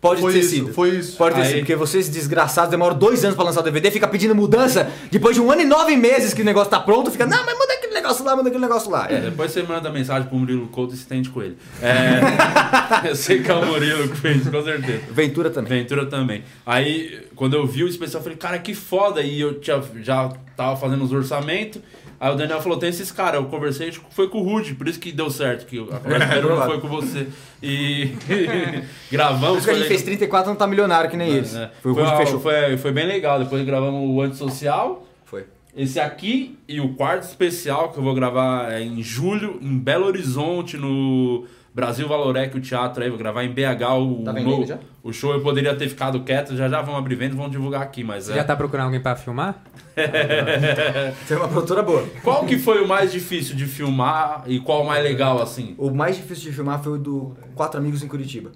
Pode Foi ter isso, sido. foi isso. Pode ter Aí- sido, porque vocês desgraçados demoram dois anos pra lançar o DVD, fica pedindo mudança, depois de um ano e nove meses que o negócio tá pronto, fica, não, mas muda aquele negócio lá, manda aquele negócio lá. É, É. depois você manda mensagem pro Murilo Couto e se tende com ele. É, eu sei que é o Murilo que fez, com certeza. Ventura também. Ventura também. Aí, quando eu vi o especial, eu falei, cara, que foda. E eu tinha, já tava fazendo os orçamentos. Aí o Daniel falou, tem esses caras. Eu conversei, foi com o Rude, por isso que deu certo. Que a conversa não foi com você. E Por gravamos. isso que a gente foi fez 34 não tá milionário que nem eles. é. Foi o Foi, Rude que uma- fechou. foi, foi bem legal. Depois gravamos o Antissocial. Foi. Esse aqui e o quarto especial que eu vou gravar é em julho, em Belo Horizonte, no Brasil Valorec, o teatro aí. Vou gravar em BH o, Tá vendendo o show. Eu poderia ter ficado quieto, já já vamos abrir venda e vamos divulgar aqui. Mas Você é. já tá procurando alguém pra filmar? Você é uma produtora boa. Qual que foi o mais difícil de filmar e qual o mais legal assim? O mais difícil de filmar foi o do Quatro Amigos em Curitiba.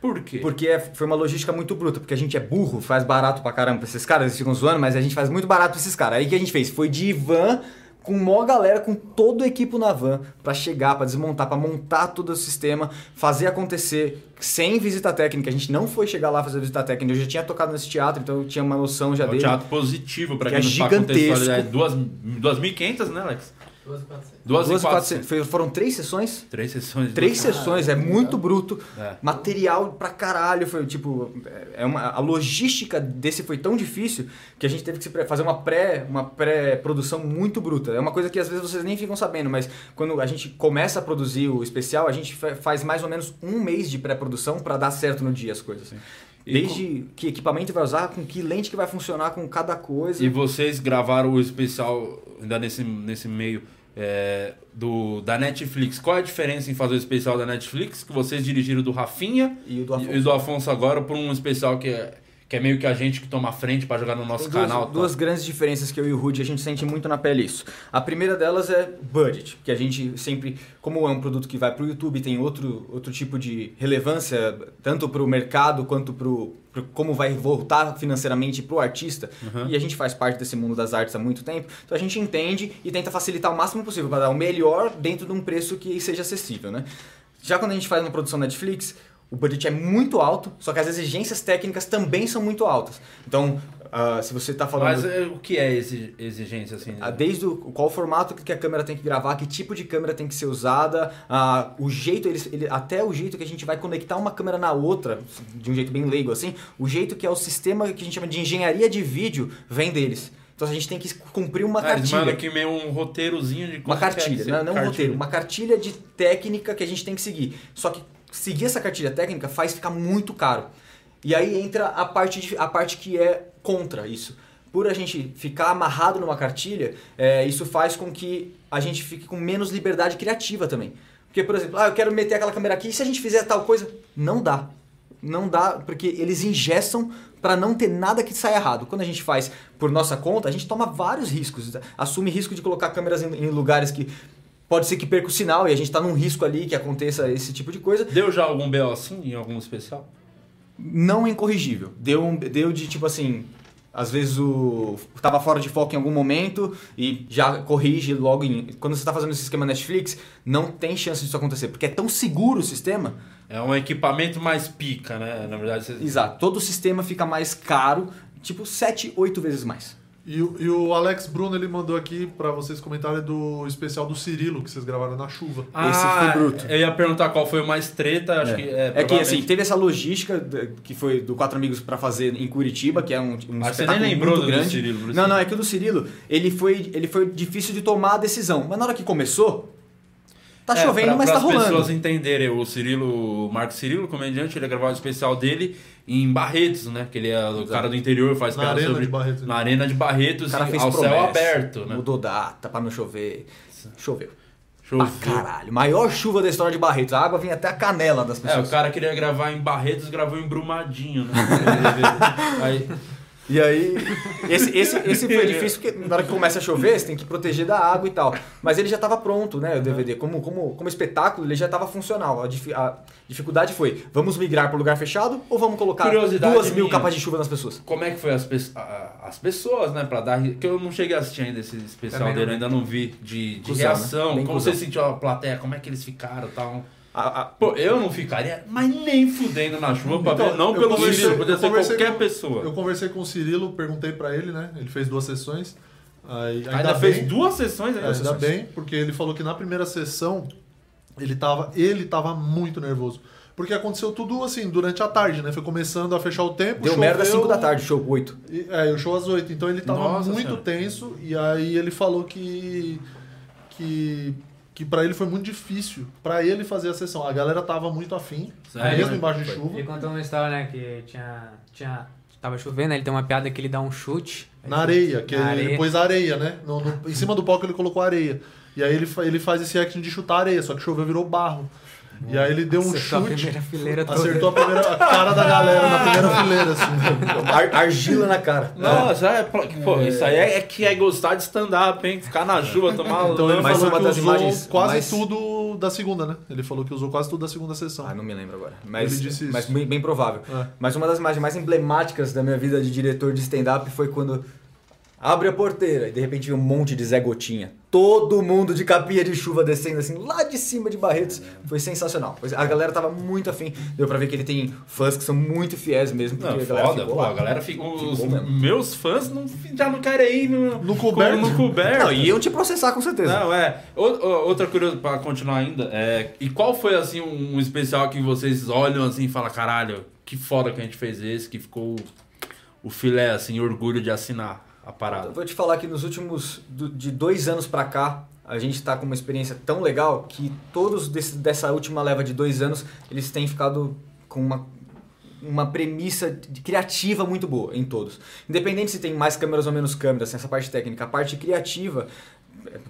Por quê? Porque é- foi uma logística muito bruta, porque a gente é burro, faz barato pra caramba pra esses caras, eles ficam zoando, mas a gente faz muito barato pra esses caras. Aí o que a gente fez? Foi de van, com mó galera, com todo o equipo na van, pra chegar, pra desmontar, pra montar todo o sistema, fazer acontecer, sem visita técnica. A gente não foi chegar lá fazer visita técnica, eu já tinha tocado nesse teatro, então eu tinha uma noção já É um dele. teatro positivo, pra Que quem é não sabe gigantesco. contextualizar. É duas- 2.500, né, Alex? 2.400. 2.400. 2.400. Foi- Foram três sessões? Três sessões. de- Três sessões, é muito bruto. É. Material pra caralho. Foi tipo. É uma, a logística desse foi tão difícil que a gente teve que fazer uma pré uma pré-produção muito bruta. É uma coisa que às vezes vocês nem ficam sabendo, mas quando a gente começa a produzir o especial, a gente fa- faz mais ou menos um mês de pré-produção pra dar certo no dia as coisas. E Desde que equipamento vai usar, com que lente que vai funcionar com cada coisa. E vocês gravaram o especial ainda nesse, nesse meio é, do, da Netflix. Qual é a diferença em fazer o especial da Netflix? Que vocês dirigiram do Rafinha E o do Afonso. e do Afonso agora por um especial que é, que é meio que a gente que toma a frente pra jogar no nosso duas, canal. tá? duas grandes diferenças que eu e o Rudy a gente sente muito na pele isso. A primeira delas é budget, que a gente sempre, como é um produto que vai para o YouTube, tem outro, outro tipo de relevância, tanto para o mercado quanto para como vai voltar financeiramente para o artista. Uhum. E a gente faz parte desse mundo das artes há muito tempo, então a gente entende e tenta facilitar o máximo possível para dar o melhor dentro de um preço que seja acessível, né? Já quando a gente faz uma produção Netflix, o budget é muito alto, só que as exigências técnicas também são muito altas. Então, ah, se você está falando... Mas é, o que é exi- exigência assim? Ah, Desde o, qual formato que a câmera tem que gravar, que tipo de câmera tem que ser usada, ah, o jeito, eles, ele, até o jeito que a gente vai conectar uma câmera na outra, de um jeito bem leigo assim, o jeito que é o sistema que a gente chama de engenharia de vídeo vem deles. Então a gente tem que cumprir uma Ah, cartilha. aqui meio um roteirozinho de Uma que cartilha, não, não um Cartilha. roteiro, uma cartilha de técnica que a gente tem que seguir. Só que seguir essa cartilha técnica faz ficar muito caro. E aí entra a parte, de- a parte que é contra isso. Por a gente ficar amarrado numa cartilha, é, isso faz com que a gente fique com menos liberdade criativa também. Porque, por exemplo, ah, eu quero meter aquela câmera aqui, e se a gente fizer tal coisa? Não dá. Não dá, porque eles ingessam para não ter nada que saia errado. Quando a gente faz por nossa conta, a gente toma vários riscos. Assume risco de colocar câmeras em, em lugares que pode ser que perca o sinal e a gente está num risco ali que aconteça esse tipo de coisa. Deu já algum BO assim em algum especial? Não incorrigível. Deu, um- deu de tipo assim. Às vezes o tava fora de foco em algum momento e já corrige logo em. Quando você está fazendo esse esquema Netflix, não tem chance disso acontecer, porque é tão seguro o sistema É um equipamento mais pica, né? Na verdade, você... Exato. Todo o sistema fica mais caro, tipo 7, 8 vezes mais. E, o- e o Alex Bruno ele mandou aqui pra vocês comentarem do especial do Cirilo que vocês gravaram na chuva. Ah, Eu ia perguntar qual foi o mais treta, acho que é. É que assim, teve essa logística que foi do Quatro Amigos pra fazer em Curitiba, que é um, um Mas você nem lembrou muito do grande. Cirilo, não, não, é que o do Cirilo, ele foi, ele foi difícil de tomar a decisão. Mas na hora que começou, tá É, chovendo, pra, mas para tá rolando. as pessoas entenderem, o Cirilo, o Marco Cirilo, comediante, ele ia gravar o especial dele em Barretos, né? Que ele é o cara do interior, faz Na arena sobre... de Barretos. Na arena de Barretos, O cara fez ao promessa, céu aberto, né? Mudou data pra não chover. Choveu. Choveu. Pra caralho. Maior chuva da história de Barretos. A água vinha até a canela das É, pessoas. o cara queria gravar em Barretos, gravou em Brumadinho, né? Aí, E aí, esse, esse, esse foi difícil porque na hora que começa a chover, você tem que proteger da água e tal. Mas ele já estava pronto, né, o DVD. Como, como, como espetáculo, ele já estava funcional. A, difi- a dificuldade foi, vamos migrar para lugar fechado ou vamos colocar duas mil minha. capas de chuva nas pessoas? como é que foi as, pe- as pessoas, né? Pra dar... Que eu não cheguei a assistir ainda esse especial dele, vi. ainda não vi. De, de Cusão, né? reação, Bem como cuzão. você sentiu a plateia, como é que eles ficaram e tal... A- a- Pô, eu não ficaria, mas nem fudendo na chuva pra Então, ver, não pelo Cirilo, podia ser qualquer com- pessoa. Eu conversei com o Cirilo, perguntei pra ele, né? Ele fez duas sessões. Aí, Ainda fez duas sessões ainda? É, ainda Sessões. bem, porque ele falou que na primeira sessão ele tava, ele tava muito nervoso. Porque aconteceu tudo assim, durante a tarde, né? Foi começando a fechar o tempo. Deu merda às choveu, 5 da tarde, show 8. e- É, e o show às 8. Então ele tava Nossa muito Senhora. tenso. E aí ele falou que. que. Que pra ele foi muito difícil. Pra ele fazer a sessão. A galera tava muito afim, Sério? mesmo embaixo de chuva. Ele contou uma história, né? Que tinha. tinha tava chovendo, ele tem uma piada que ele dá um chute. Na areia, que Na ele areia. pôs areia, né? No- no- em cima do palco ele colocou areia. E aí ele, ele faz esse action de chutar areia, só que choveu virou barro. E aí ele deu um Acertou a chute. primeira fileira toda. acertou a primeira a cara da galera na primeira fileira, assim. Ar- argila na cara. Nossa, é, pô, pô, isso aí é, é que é gostar de stand-up, hein? Ficar na chuva, tomar Então ele Mas falou uma que das usou imagens quase mais- tudo da segunda, né? Ele falou que usou quase tudo da segunda sessão. Ah, não me lembro agora. Mas, Ele disse isso. mas bem, bem provável. É. Mas uma das imagens mais emblemáticas da minha vida de diretor de stand-up foi quando abre a porteira e de repente vem um monte de Zé Gotinha. Todo mundo de capinha de chuva descendo assim, lá de cima de Barretos. Foi sensacional. Pois A galera tava muito afim. Deu pra ver que ele tem fãs que são muito fiéis mesmo. Porque Não, a galera foda, ficou pô, lá. a galera. Os Ficou mesmo. meus fãs não, já não querem ir no, No coberto? No coberto. Não, iam te processar com certeza. Não, é. Outra curiosidade pra continuar ainda. É, e qual foi assim um, um especial que vocês olham assim e falam, caralho, que foda que a gente fez esse, que ficou o filé, assim, orgulho de assinar a parada. Eu vou te falar que nos últimos do- de dois anos pra cá, a gente tá com uma experiência tão legal que todos desse- dessa última leva de dois anos, eles têm ficado com uma, uma premissa de- criativa muito boa em todos. Independente se tem mais câmeras ou menos câmeras, assim, essa parte técnica, a parte criativa,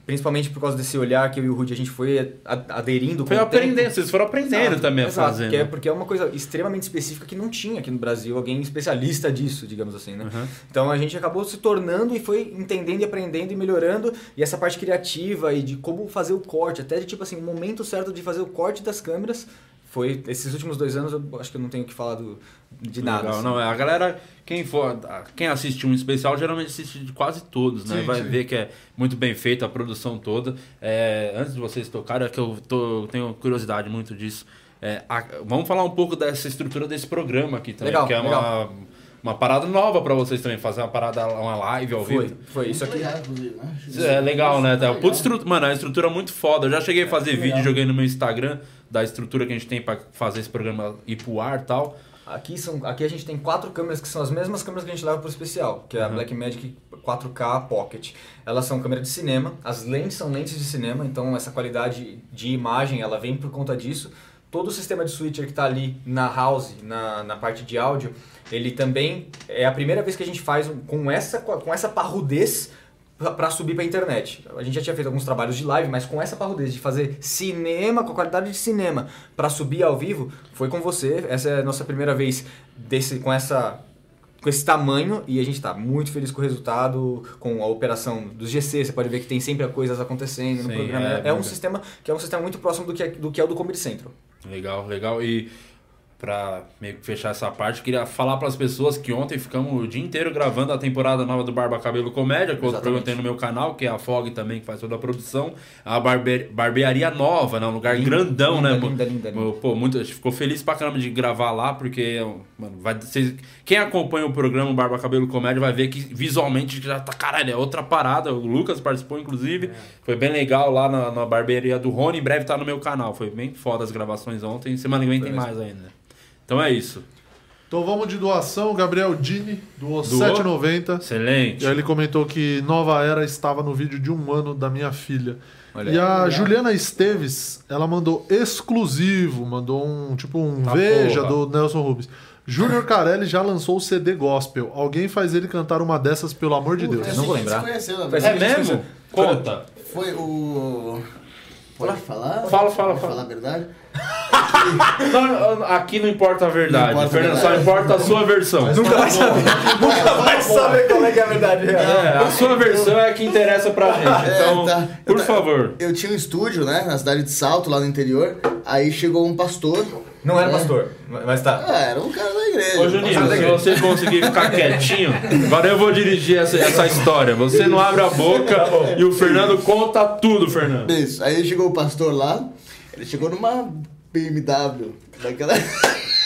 principalmente por causa desse olhar que eu e o Rudy a gente foi aderindo Foi com o tempo. aprendendo, vocês foram aprendendo Exato, também a exato, fazer. que é né? porque é uma coisa extremamente específica que não tinha aqui no Brasil alguém especialista disso, digamos assim, né? Uhum. Então a gente acabou se tornando e foi entendendo e aprendendo e melhorando e essa parte criativa e de como fazer o corte, até de tipo assim, o momento certo de fazer o corte das câmeras foi esses últimos dois anos eu acho que eu não tenho o que falar do, de nada. Legal, assim. não, é, a galera, quem for, quem assiste um especial, geralmente assiste de quase todos, né? Sim, Vai sim. ver que é muito bem feita a produção toda. É, antes de vocês tocarem, é que eu tô, tenho curiosidade muito disso. É, a- vamos falar um pouco dessa estrutura desse programa aqui também, Legal, que é uma, legal. uma parada nova pra vocês também, fazer uma parada, uma live ao Foi, vivo. foi isso aqui. Legal, né? É legal, né? Tá? Puta estru... Mano, é uma estrutura muito foda. Eu já cheguei a fazer vídeo, legal. joguei no meu Instagram da estrutura que a gente tem pra fazer esse programa ir pro ar e tal. Aqui, são, aqui a gente tem quatro câmeras que são as mesmas câmeras que a gente leva pro especial, que é a Uhum. Blackmagic 4K Pocket. Elas são câmeras de cinema, as lentes são lentes de cinema, então essa qualidade de imagem ela vem por conta disso. Todo o sistema de switcher que está ali na house, na, na parte de áudio, ele também é a primeira vez que a gente faz um- com essa, com essa parrudez para subir para internet. A gente já tinha feito alguns trabalhos de live, mas com essa parrudez de fazer cinema, com a qualidade de cinema, para subir ao vivo, foi com você. Essa é a nossa primeira vez desse, com essa com esse tamanho e a gente está muito feliz com o resultado, com a operação dos GC, você pode ver que tem sempre coisas acontecendo no Sim, programa. é, É, um verdade. sistema que é um sistema muito próximo do que é, do que é o do Comedy Central. Legal, legal. E pra meio que fechar essa parte, queria falar pras pessoas que ontem ficamos o dia inteiro gravando a temporada nova do Barba Cabelo Comédia, que é programa tem no meu canal, que é a Fog também, que faz toda a produção. A barbe... barbearia nova, né? Um lugar Linda, grandão, linda, né? linda, linda, linda. Pô, muito, ficou feliz pra caramba de gravar lá, porque, mano, vai, vocês, quem acompanha o programa Barba Cabelo Comédia vai ver que visualmente já tá, caralho, é outra parada. O Lucas participou, inclusive. Foi bem legal lá na, na barbearia do Rony. Em breve tá no meu canal. Foi bem foda as gravações ontem. Semana que vem tem mais ainda. Então é isso. Então vamos de doação. Gabriel Dini doou 7,90. Excelente. E aí ele comentou que Nova Era estava no vídeo de um ano da minha filha. Olha e a legal. Juliana Esteves, ela mandou exclusivo, mandou um tipo um Tá veja porra. do Nelson Rubens. Júnior Carelli já lançou o CD gospel. Alguém faz ele cantar uma dessas, pelo amor de Deus. não vou lembrar. Conheceu, na Faz É verdade. mesmo? Conta. Foi o. Pode falar? Fala, fala, Pode fala. falar a verdade? Não, aqui não importa a verdade. Importa a Fernando, só importa a sua versão. Nunca vai saber. Nunca vai saber qual é que é a verdade real. É, a sua versão é a que interessa pra gente. É, Então, tá. por favor. Eu tinha um estúdio, né, na cidade de Salto, lá no interior. Aí chegou um pastor. Não era É. pastor, mas tá. Ah, era um cara da igreja. Ô Juninho, pastor se igreja. você conseguir ficar quietinho, agora eu vou dirigir essa, essa história. Você não abre a boca e o Fernando conta tudo, Fernando. Isso. Aí chegou o pastor lá. Ele chegou numa BMW. Daquela.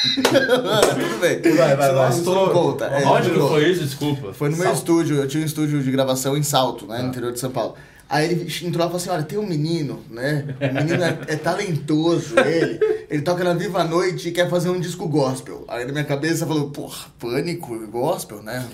Tudo bem. Vai, vai, vai. Não conta. É, Onde não foi isso? Desculpa. Foi no meu estúdio, eu tinha um estúdio de gravação em Salto, né, no interior de São Paulo. Aí ele entrou lá e falou assim, olha, tem um menino, né, o menino é, é talentoso, ele, ele toca na Viva Noite e quer fazer um disco gospel. Aí na minha cabeça falou, porra, pânico, gospel, né?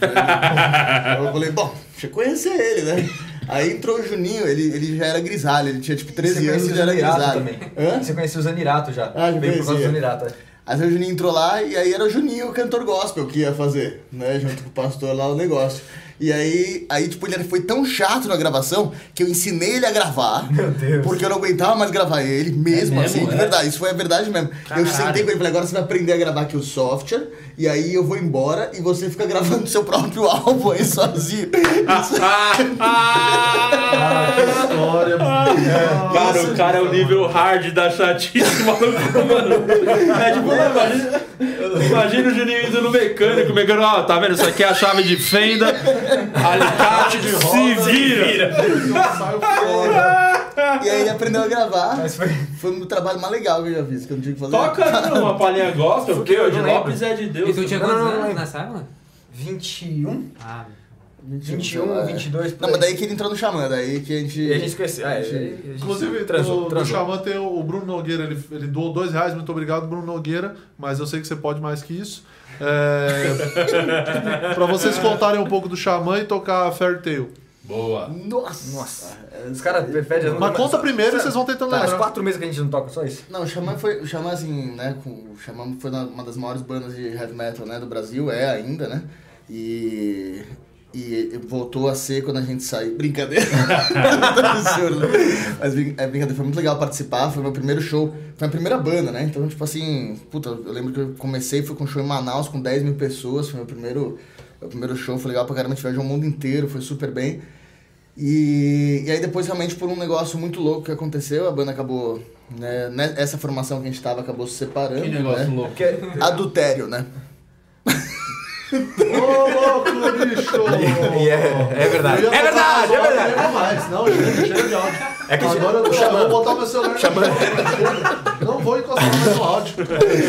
Eu falei, bom, deixa eu conhecer ele, né? Aí entrou o Juninho, ele, ele já era grisalho, ele tinha tipo 13 Você anos e já era grisalho. também. Hã? Você conhecia o Zanirato já. Ah, já Veio por causa do. Zanirato. é. Aí o Juninho entrou lá e aí era o Juninho, o cantor gospel, que ia fazer, né? Junto com o pastor lá o negócio. E aí, aí, tipo, ele foi tão chato na gravação que eu ensinei ele a gravar. Meu Deus. Porque eu não aguentava mais gravar ele, mesmo, É mesmo, assim, de é? verdade. Isso foi a verdade mesmo. Caralho. Eu sentei com ele e falei, agora você vai aprender a gravar aqui o software, e aí eu vou embora e você fica gravando seu próprio álbum aí sozinho. Isso- Ah, que história, mano. Cara, o cara é o nível hard da chatice, maluco, mano. É tipo, imagina, imagina o Juninho indo no mecânico, o mecânico, ó, tá vendo? Isso aqui é a chave de fenda, alicate de se vira. Saiu fora. E aí ele aprendeu a gravar. Mas foi... Foi um trabalho mais legal que eu já fiz, que eu não tinha que fazer. Toca uma palhinha gospel, porque Eu o de não lembro. Lopes é de Deus. E tu tinha Não, quantos não, não, anos não. nessa época? 21? Ah, 21, 22, por Não, aí. mas daí que ele entrou no Xamã, daí que a gente... E a gente conheceu. É, a gente Inclusive, transou, no, no transou. Xamã tem o, o Bruno Nogueira, ele, ele doou dois reais, muito obrigado, Bruno Nogueira, mas eu sei que você pode mais que isso. É, pra vocês contarem um pouco do Xamã e tocar Fairy Tail. Boa. Nossa! Nossa, os caras pedem... Mas conta primeiro e vocês vão tentando Tá, faz quatro meses que a gente não toca, só isso. Não, o Xamã foi. O Xamã, assim, né? Com, o Xamã foi uma das maiores bandas de heavy metal né, do Brasil, é ainda, né? E. E voltou a ser quando a gente saiu. Brincadeira. Absurdo. Mas é brincadeira, foi muito legal participar. Foi meu primeiro show. Foi a primeira banda, né? Então, tipo assim, puta, eu lembro que eu comecei, fui com um show em Manaus com 10 mil pessoas. Foi meu primeiro, meu primeiro show, foi legal pra caramba. A gente viajou o mundo inteiro, foi super bem. E, e aí depois realmente por um negócio muito louco que aconteceu, a banda acabou, né, essa formação que a gente tava acabou se separando. Que negócio né? louco. Adultério, né? Ô, louco, bicho! E é- é verdade. É botar verdade, é verdade. Não, mais. Não, chega, chega de áudio. É que Agora eu, tô, vou botar meu celular. Não vou encostar mais no áudio.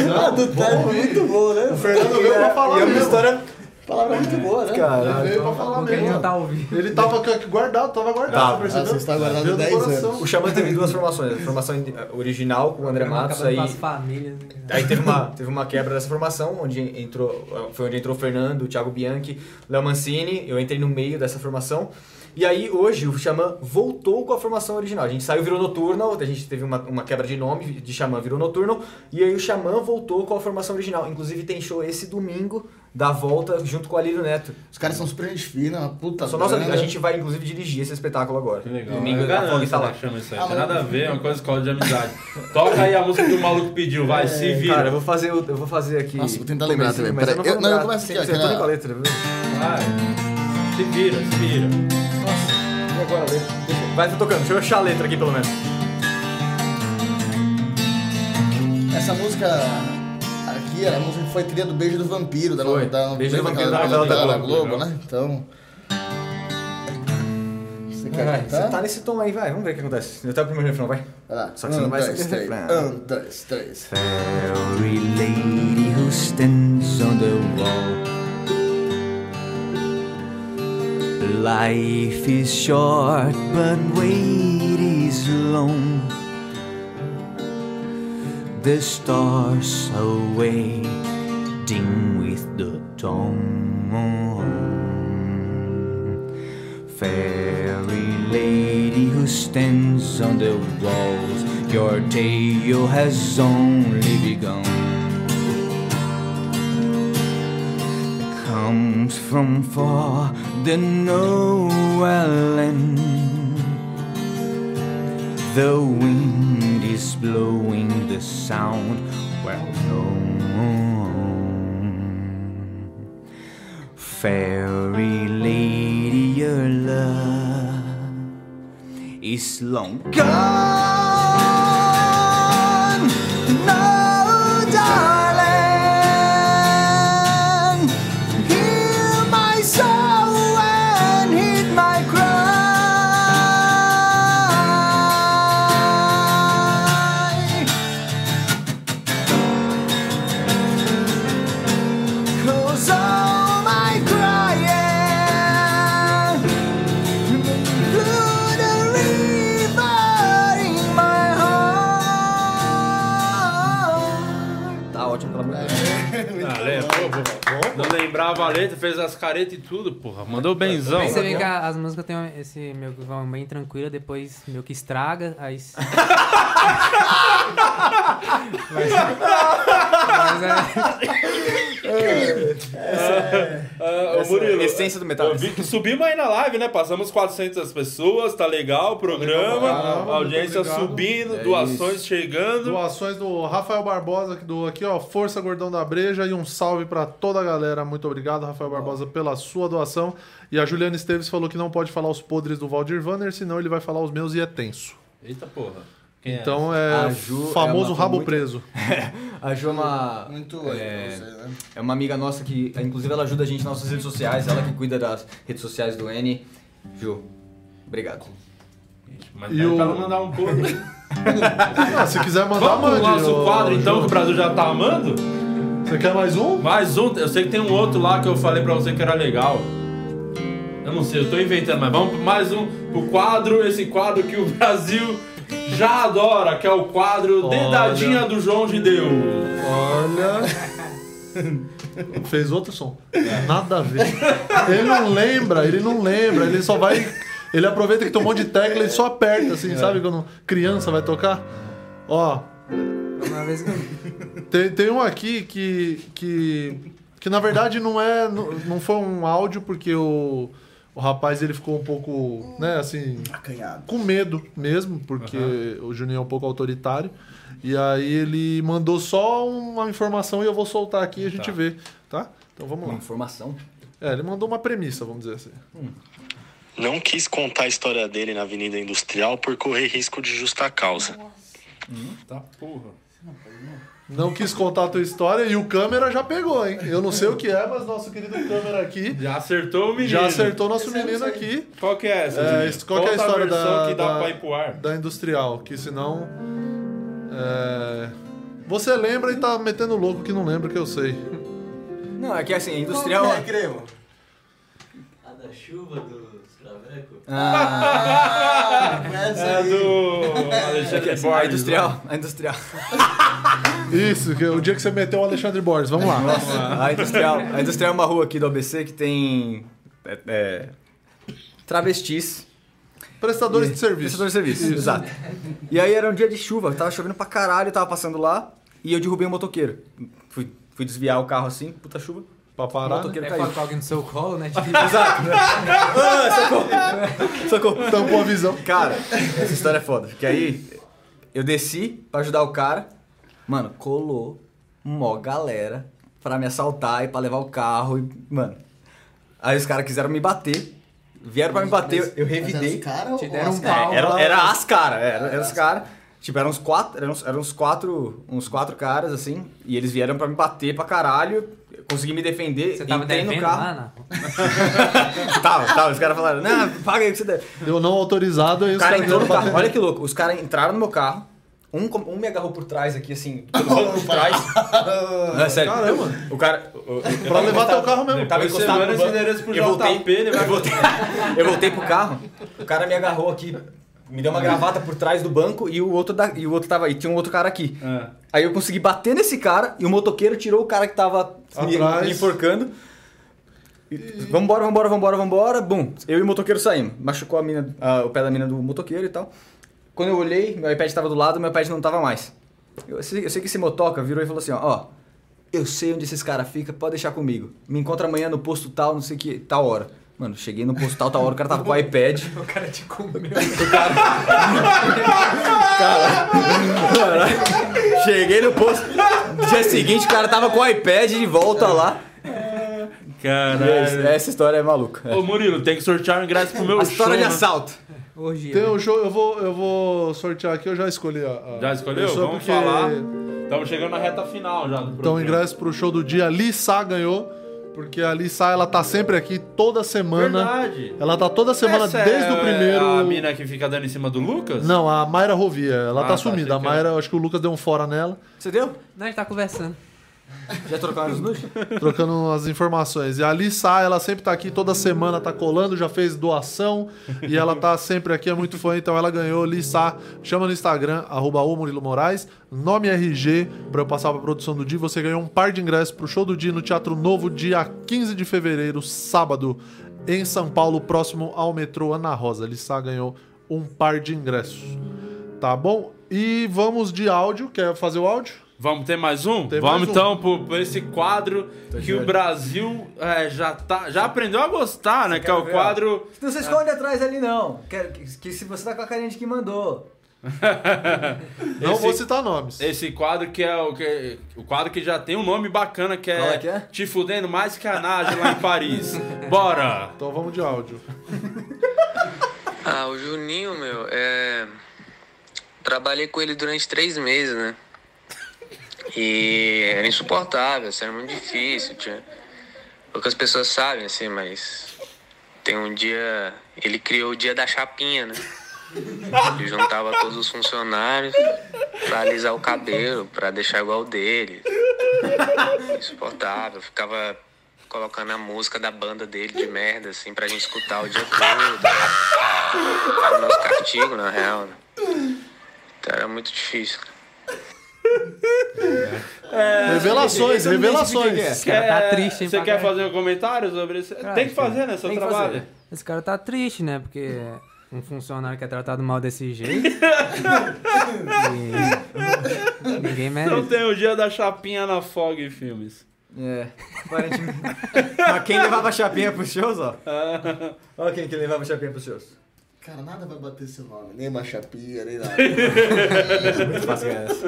Não, Adultério é muito bom, né? O Fernando veio pra falar E é uma história... Palavra muito boa, né? Ele Caralho. veio pra falar ele mesmo. não tá ouvindo. Ele tava guardado, tava guardado, Tava. você percebeu? Você está guardado Veio do 10 coração. anos. O Xamã teve duas formações. A formação in- original com o André Matos, aí... famílias. né? Aí teve uma, teve uma quebra dessa formação, onde entrou, foi onde entrou o Fernando, o Thiago Bianchi, Léo Mancini, eu entrei no meio dessa formação. E aí hoje o Xamã voltou com a formação original. A gente saiu, virou Nocturnal, a gente teve uma, uma quebra de nome, de Xamã virou Nocturnal, e aí o Xamã voltou com a formação original. Inclusive tem show esse domingo da volta junto com o Alírio Neto. Os caras são super gente fina, uma puta Só nossa, a gente vai inclusive dirigir esse espetáculo agora. Que legal. Domingo é a Fog tá lá. chama isso aí. Ah, Não tem nada a ver, é uma coisa escola de amizade. Toca aí a música que o maluco pediu, vai, se É, vira. Cara, eu vou fazer, o- eu vou fazer aqui. Nossa, vou tentar lembrar também. mas eu eu- não, não, vou eu começo aqui, ó, tô nem aquela- com a letra, viu? Vai. Se vira, se vira. E agora? Deixa- Vai, tô tocando. Deixa eu achar a letra aqui, pelo menos. Essa música era a música que foi trilha do Beijo do Vampiro, da, Foi. da, Beijo do Vampiro da novela da da Globo, Globo, né? Então. Você quer Vai, você tá nesse tom aí, vai. Vamos ver o que acontece. Eu tenho o primeiro refrão, vai. Vai lá. Só que você não vai saber três. refrão. Um, dois, três. Fairy lady who stands on the wall. Life is short, but wait is long. The stars are waiting with the dawn. Fairy lady who stands on the walls, your tale has only begun. Comes from far the Noel land. The wind is blowing the sound well known. Fairy lady, your love is long gone. Grava a letra, fez as caretas e tudo, porra. Mandou benzão. Você vê que as músicas tem esse meio que vão bem tranquila, depois meio que estraga, aí. mas, mas é. Ah, ô, Essa Murilo, é essência do metal. Eu vi subimos aí na live, né? Passamos 400 pessoas, tá legal o programa. Caramba, a audiência subindo, É doações chegando. Doações do Rafael Barbosa, que doou aqui, ó. Força Gordão da Breja e um salve pra toda a galera. Muito obrigado, Rafael Barbosa, pela sua doação. E a Juliana Esteves falou que não pode falar os podres do Valdir Vanner, senão ele vai falar os meus e é tenso. Eita porra. Quem é? Então é, é famoso uma- rabo muito- preso. A Ju é uma. Muito é, pra você, né? é uma amiga nossa que, inclusive, ela ajuda a gente nas nossas redes sociais, ela que cuida das redes sociais do N. Ju, obrigado. Mas E pede o- pra ela mandar um podre. Ah, se quiser mandar, Vamos pro mande. nosso ô, quadro então, que o Brasil já tá amando? Você quer mais um? Mais um, eu sei que tem um outro lá que eu falei pra você que era legal. Eu não sei, eu tô inventando, mas vamos pro mais um pro quadro, esse quadro que o Brasil já adora, que é o quadro Olha. Dedadinha do João de Deus. Olha. Fez outro som. Nada a ver. Ele não lembra, ele não lembra, ele só vai. Ele aproveita que um monte de tecla e só aperta, assim, sabe? Quando criança vai tocar. Ó, Uma vez que tem, tem um aqui que, que. que na verdade não é. Não, não foi um áudio, porque o. O rapaz ele ficou um pouco, né, assim, Acanhado. com medo mesmo, porque o Juninho é um pouco autoritário. E aí ele mandou só uma informação e eu vou soltar aqui e a gente Tá. vê, tá? Então vamos Uma lá. informação. É, ele mandou uma premissa, vamos dizer assim. Não quis contar a história dele na Avenida Industrial por correr risco de justa causa. Tá porra. Não quis contar a tua história e o câmera já pegou, hein? Eu não sei o que é, mas nosso querido câmera aqui Já acertou o menino. já acertou nosso menino aqui. Qual que é essa? É, qual que é a história da, que dá da, pra ir pro ar? da industrial? Que senão. é, Você lembra e tá metendo louco que não lembra, que eu sei. Não, é que assim, a industrial. Qual que é, Cremo? A da chuva dos Ah, É do é Alexandre assim, a Borges. industrial. A industrial. Isso, o dia que você meteu o Alexandre Borges, vamos lá. A industrial, a industrial é uma rua aqui do ABC que tem. é, é, travestis. Prestadores E- de serviço. Prestadores de serviço, exato. E aí era um dia de chuva, tava chovendo pra caralho, eu tava passando lá e eu derrubei um motoqueiro. Fui, fui desviar o carro assim, puta chuva. Pra O parar. motoqueiro é caiu. com alguém no seu colo, né? Tipo, Exato. Ah, socorro. Socorro. Tampou a visão. Cara, essa história é foda. Porque aí eu desci pra ajudar o cara. Mano, colou mó galera pra me assaltar e pra levar o carro. E, mano. Aí os caras quiseram me bater. Vieram pra me bater, eu revidei. Mas era os ou deram um. Era, era as caras, era, era os caras. Tipo, eram uns quatro, eram, uns- eram uns quatro, uns quatro caras, assim, e eles vieram pra me bater pra caralho. Eu consegui me defender, você tava entrei no carro. lá, não? Tava, tava, os caras falaram, não, paga aí o que você deve. Deu não autorizado aí O os cara caras entrou no vieram carro, bater. olha que louco, os caras entraram no meu carro, um, um me agarrou por trás aqui, assim, pelo de trás. Não, é sério. Caramba. O cara... eu- eu- eu Pra tava levar encostado- teu carro mesmo. Tava encostado no Eu voltei, eu voltei, eu voltei pro carro, o cara me agarrou aqui, me deu uma gravata por trás do banco e o outro, da, e o outro tava aí, tinha um outro cara aqui. É. Aí eu consegui bater nesse cara e o motoqueiro tirou o cara que tava me, Atrás. me enforcando. E, Vambora, vambora, vambora, vambora. Bum, eu e o motoqueiro saímos. Machucou a mina, a- o pé da mina do motoqueiro e tal. Quando eu olhei, meu iPad tava do lado, meu iPad não tava mais. Eu sei, eu sei que esse motoca virou e falou assim, ó, ó, eu sei onde esses caras ficam, pode deixar comigo. Me encontra amanhã no posto tal, não sei que, tal hora. Mano, cheguei no posto tal, tal hora, o cara tava com o iPad. O cara te comeu. O cara. cara. Cheguei no posto. Dia seguinte, o cara tava com o iPad de volta lá. E é Caralho. essa história é maluca. É. Ô Murilo, tem que sortear um ingresso pro meu A show. história de né? assalto. Hoje. Tem um show, eu vou, eu vou sortear aqui, eu já escolhi a. a Já escolheu? pessoa, Vamos porque- falar. Estamos chegando na reta final já do Então, programa. ingresso pro show do dia. A Lissa ganhou, porque a Lissa, ela tá sempre aqui toda semana. Verdade. Ela tá toda semana Essa desde é o primeiro. A mina que fica dando em cima do Lucas? Não, a Mayra Rovia. Ela Ah, tá tá, sumida. A Mayra, eu acho que o Lucas deu um fora nela. Você deu? Não, a gente tá conversando. Já trocaram os nudes? trocando as informações. E a Lissa, ela sempre tá aqui, toda semana tá colando, já fez doação e ela tá sempre aqui, é muito fã, então ela ganhou. Lissa, chama no Instagram, arroba o Murilo Moraes, nome RG, pra eu passar pra produção do dia. Você ganhou um par de ingressos pro show do dia no Teatro Novo, dia 15 de fevereiro, sábado, em São Paulo, próximo ao metrô Ana Rosa. Lissa ganhou um par de ingressos. Tá bom? E vamos de áudio. Quer fazer o áudio? Vamos ter mais um? Tem Vamos mais um. então por, por esse quadro Tô que o. Brasil é, já, tá, já aprendeu a gostar, né? Que é o ver, ó. quadro. Não se esconde atrás ali, não. Que, que, que se você tá com a carinha de que mandou. Não Esse- vou citar nomes. Esse quadro que é o que o quadro que já tem um nome bacana que é, é que é? Te fudendo mais que a Nádia lá em Paris. Bora! Então vamos de áudio. Ah, o Juninho, meu, é. Trabalhei com ele durante três meses, né? E era insuportável, assim, era muito difícil. Tinha... Poucas pessoas sabem, assim, mas. Tem um dia. Ele criou o dia da chapinha, né? Ele juntava todos os funcionários pra alisar o cabelo, pra deixar igual o dele. Insuportável. Ficava colocando a música da banda dele de merda, assim, pra gente escutar o dia todo. Era meus castigos, na real. Né? Então era muito difícil. Revelações, não revelações. quem é. Esse cara tá triste, hein, Você quer fazer um comentário sobre isso? Cara, tem que fazer, né? Seu tem que trabalho. fazer. Esse cara tá triste, né? Porque um funcionário que é tratado mal desse jeito. Ninguém Então merece. tem o dia da chapinha na Fog Filmes. É, aparentemente. Mas quem levava chapinha pros shows, ó. Olha quem que levava chapinha pros shows. Cara, nada vai bater seu nome. Nem uma chapinha, nem nada. Muito fácil ganhar essa.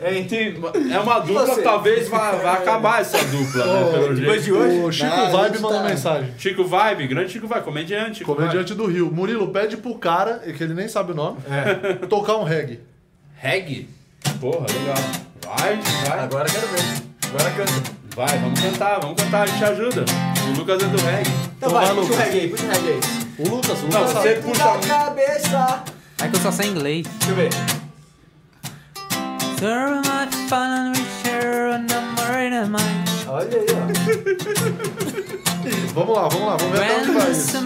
É, tem- é uma dupla, você? talvez vá, vá acabar essa dupla, né? Pelo Depois jeito. de hoje. O Chico Não, a Vibe mandou tá- mensagem. Chico Vibe, grande Chico Vibe, comediante. Chico Comediante do Rio. Murilo, pede pro cara, que ele nem sabe o nome, tocar um reggae. Vibe. Reggae? Porra, legal. Vai, vai. Agora quero ver. Agora canta. Vai, vamos cantar, vamos cantar, a gente ajuda. O Lucas é do reggae. Então Então vai, vai, puxa o Lucas. reggae aí, puxa o reggae aí. O Lucas, o Não, Lucas você sabe. puxa um. cabeça. É que eu só sei inglês. Deixa eu ver. So much fun we share a number in a mind. Olha aí, ó. Vamos lá, vamos lá, vamos ver até onde vai isso.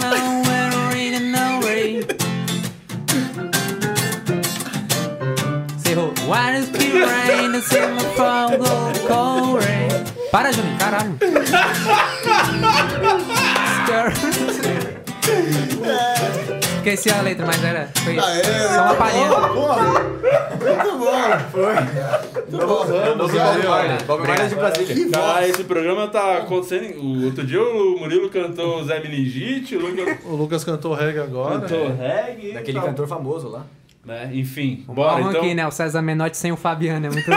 why does it rain and sing from gold cold rain? Para, Juninho, caralho. Esqueci a letra, mas era. Foi Aê, só uma palhinha. Muito bom. Bob Marley de Brasília. Cara, esse programa tá acontecendo. O outro dia o Murilo cantou Zé Meningite, o Lucas O Lucas cantou reggae agora. cantou reggae. Daquele tá- cantor famoso lá. Né? Enfim, Bora, bora então. aqui, né? O César Menotti sem o Fabiano. É muito.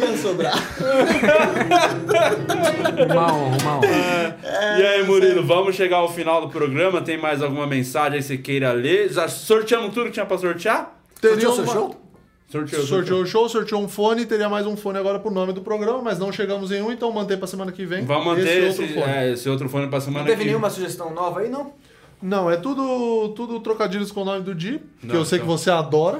Ia sobrar. uma honra, uma honra. E aí, Murilo, vamos chegar ao final do programa. Tem mais alguma mensagem aí que você queira ler? Já sorteamos tudo que tinha pra sortear? Teria uma- show? Sorteou. Sorteou o show, sorteou um fone, teria mais um fone agora pro nome do programa, mas não chegamos em um, então mantém pra semana que vem. Vamos manter esse esse, outro fone. é, esse outro fone pra Não semana teve que nenhuma sugestão nova aí, não? Não, é tudo, tudo trocadilhos com o nome do Di, que eu sei então- que você adora,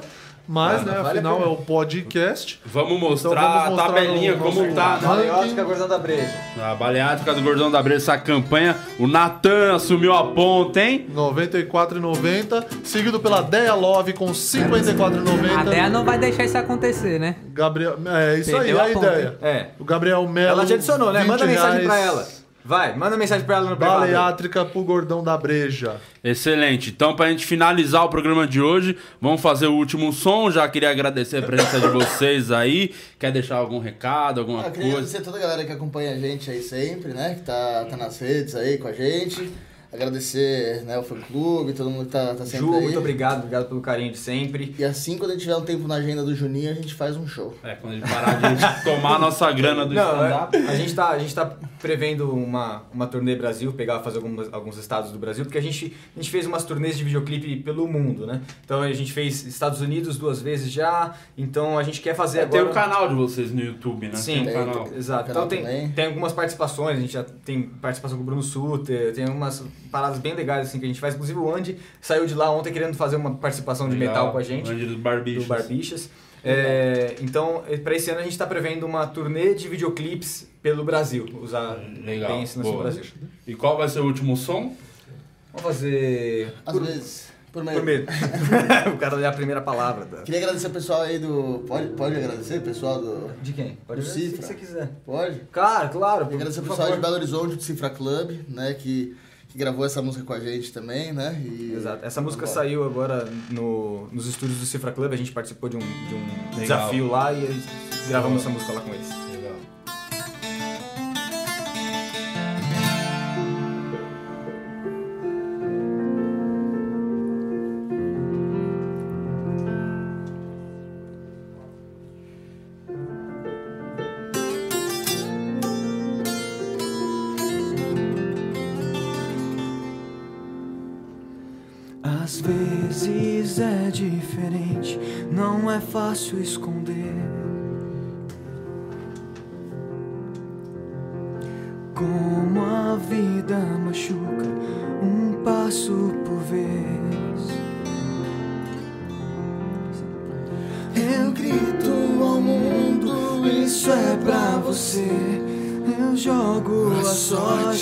mas, Ah, né, vale a afinal é o podcast. Vamos Então mostrar vamos a mostrar tabelinha o como tá. né? Maleótica, Gordão da Breja. A baleática do Gordão da Breja, essa campanha. O Natan assumiu a ponta, hein? R$ 94,90, seguido pela Deia Love com R$ A 54,90. Dea não vai deixar isso acontecer, né? Gabriel, é isso Perdeu aí, a, a ideia. É. O Gabriel Melo. Ela te adicionou, né? Manda 20 mensagem pra ela. Vai, manda mensagem pra ela no privado. Baleátrica pro Gordão da Breja. Excelente. Então, pra gente finalizar o programa de hoje, vamos fazer o último som. Já queria agradecer a presença de vocês aí. Quer deixar algum recado, alguma Ah, eu queria coisa? agradecer a toda a galera que acompanha a gente aí sempre, né? Que tá, tá nas redes aí com a gente. Agradecer né, o fã clube, todo mundo que tá, tá sempre Ju, aí. muito obrigado, obrigado pelo carinho de sempre. E assim, quando a gente tiver um tempo na agenda do Juninho, a gente faz um show. É, quando a gente parar de tomar a nossa grana do Não, stand-up. é, a gente tá, a gente tá prevendo uma, uma turnê Brasil, pegar, fazer algumas, alguns estados do Brasil, porque a gente, a gente fez umas turnês de videoclipe pelo mundo, né? Então a gente fez Estados Unidos duas vezes já, então a gente quer fazer É, agora... tem o canal de vocês no YouTube, né? Sim, tem um canal. exato. Então tem, tem algumas participações, a gente já tem participação com o Bruno Suter, tem algumas paradas bem legais assim que a gente faz. Inclusive o Andy saiu de lá ontem querendo fazer uma participação de Legal. metal com a gente. Andy do Barbichas. Do Barbichas. É, então, para esse ano a gente está prevendo uma turnê de videoclipes pelo Brasil. Usar Legal. bem esse. Brasil. E qual vai ser o último som? Vamos fazer. Às por- vezes. Por meio. Por medo. o cara lê a primeira palavra. Da... Queria agradecer o pessoal aí do. Pode, pode agradecer o pessoal do. De quem? Pode do agradecer Cifra. se você quiser. Pode? Claro, claro. Queria agradecer o pessoal favor. de Belo Horizonte do Cifra Club, né? Que, que gravou essa música com a gente também, né? E... Exato. Essa música Bom. saiu agora no, nos estúdios do Cifra Club. A gente participou de um, de um desafio lá e gravamos essa música lá com eles.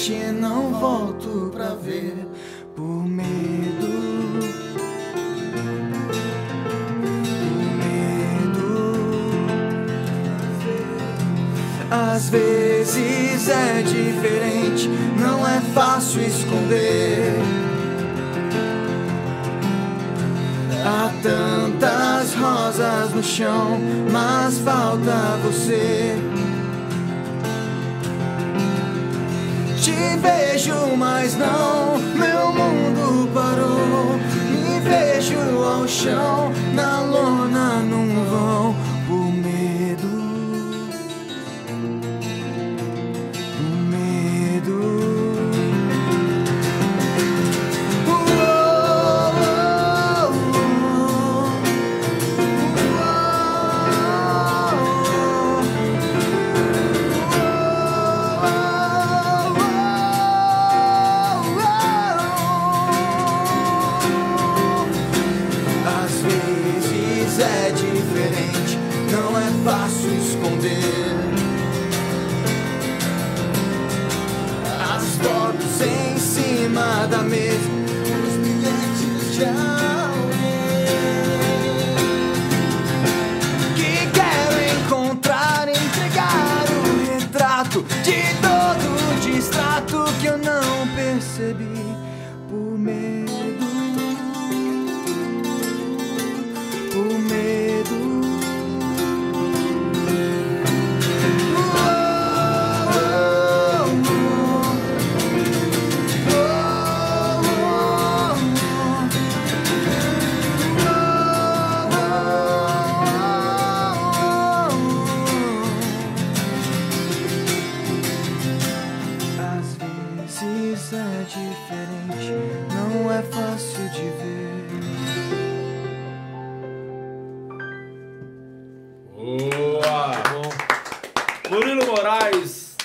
Sorte e não volto pra ver por medo. Por medo. Às vezes é diferente, não é fácil esconder. Há tantas rosas no chão, mas falta você. Vejo, mas não, meu mundo parou. Me vejo ao chão, na lona, num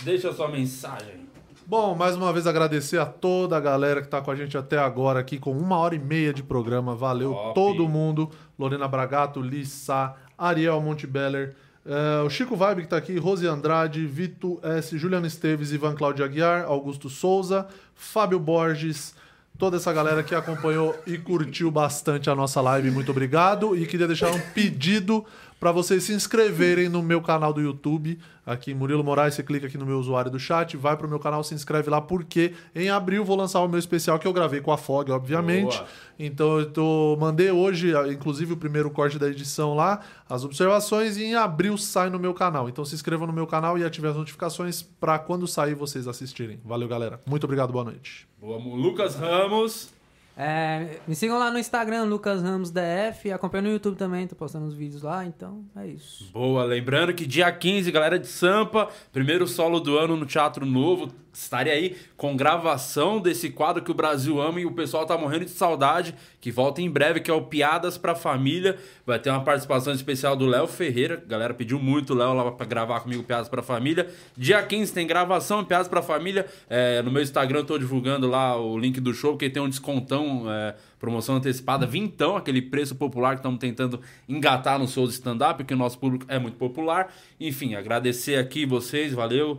deixa a sua mensagem. Bom, mais uma vez agradecer a toda a galera que tá com a gente até agora aqui com uma hora e meia de programa. Valeu Top. todo mundo. Lorena Bragato, Lissa, Ariel Montebeller, eh, o Chico Vibe que tá aqui, Rose Andrade, Vito S, Juliano Esteves, Ivan Claudio Aguiar, Augusto Souza, Fábio Borges, toda essa galera que acompanhou e curtiu bastante a nossa live. Muito obrigado. E queria deixar um pedido para vocês se inscreverem no meu canal do YouTube. Aqui, Murilo Moraes, você clica aqui no meu usuário do chat, vai pro meu canal, se inscreve lá, porque em abril vou lançar o meu especial que eu gravei com a Fog, obviamente. Boa. Então eu tô, mandei hoje, inclusive, o primeiro corte da edição lá, as observações, e em abril sai no meu canal. Então se inscrevam no meu canal e ativem as notificações para quando sair vocês assistirem. Valeu, galera. Muito obrigado, boa noite. Boa, Lucas Ramos. É, me sigam lá no Instagram, Lucas Ramos DF. Acompanha no YouTube também, tô postando uns vídeos lá, então é isso. Boa, lembrando que dia 15, galera de Sampa, primeiro solo do ano no Teatro Novo. Estarei aí com gravação desse quadro que o Brasil ama e o pessoal tá morrendo de saudade, que volta em breve, que é o Piadas pra Família. Vai ter uma participação especial do Léo Ferreira. A galera pediu muito o Léo lá pra gravar comigo Piadas pra Família. Dia 15 tem gravação Piadas pra Família. É, no meu Instagram eu tô divulgando lá o link do show, porque tem um descontão, é, promoção antecipada, vintão, aquele preço popular que estamos tentando engatar no show de stand-up, porque o nosso público é muito popular. Enfim, agradecer aqui vocês, valeu.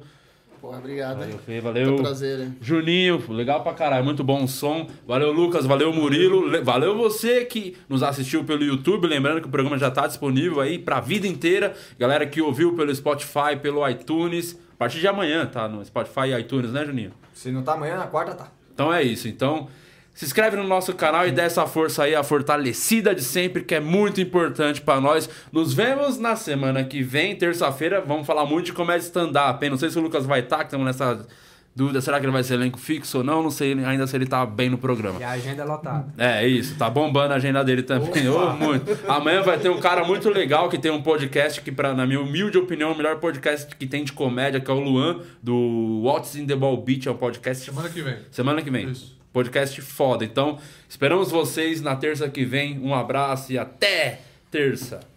Porra, obrigado. Valeu, hein? Fê, valeu. Foi um prazer, hein? Juninho, legal pra caralho, muito bom o som. Valeu, Lucas, valeu, Murilo. Le- Valeu você que nos assistiu pelo YouTube. Lembrando que o programa já tá disponível aí pra vida inteira. Galera que ouviu pelo Spotify, pelo iTunes. A partir de amanhã tá no Spotify e iTunes, né, Juninho? Se não tá amanhã, na quarta tá. Então é isso. Então, se inscreve no nosso canal e dá essa força aí, a fortalecida de sempre, que é muito importante pra nós. Nos vemos na semana que vem, terça-feira. Vamos falar muito de comédia stand-up, hein? Não sei se o Lucas vai estar, que estamos nessa dúvida. Será que ele vai ser elenco fixo ou não? Não sei ainda se ele tá bem no programa. E a agenda é lotada. É isso, tá bombando a agenda dele também. Ô, muito. Amanhã vai ter um cara muito legal que tem um podcast que, pra, na minha humilde opinião, é o melhor podcast que tem de comédia, que é o Luan, do What's in the Ball Beach. É um podcast. Semana que vem. Semana que vem. Podcast foda. Então, esperamos vocês na terça que vem. Um abraço e até terça.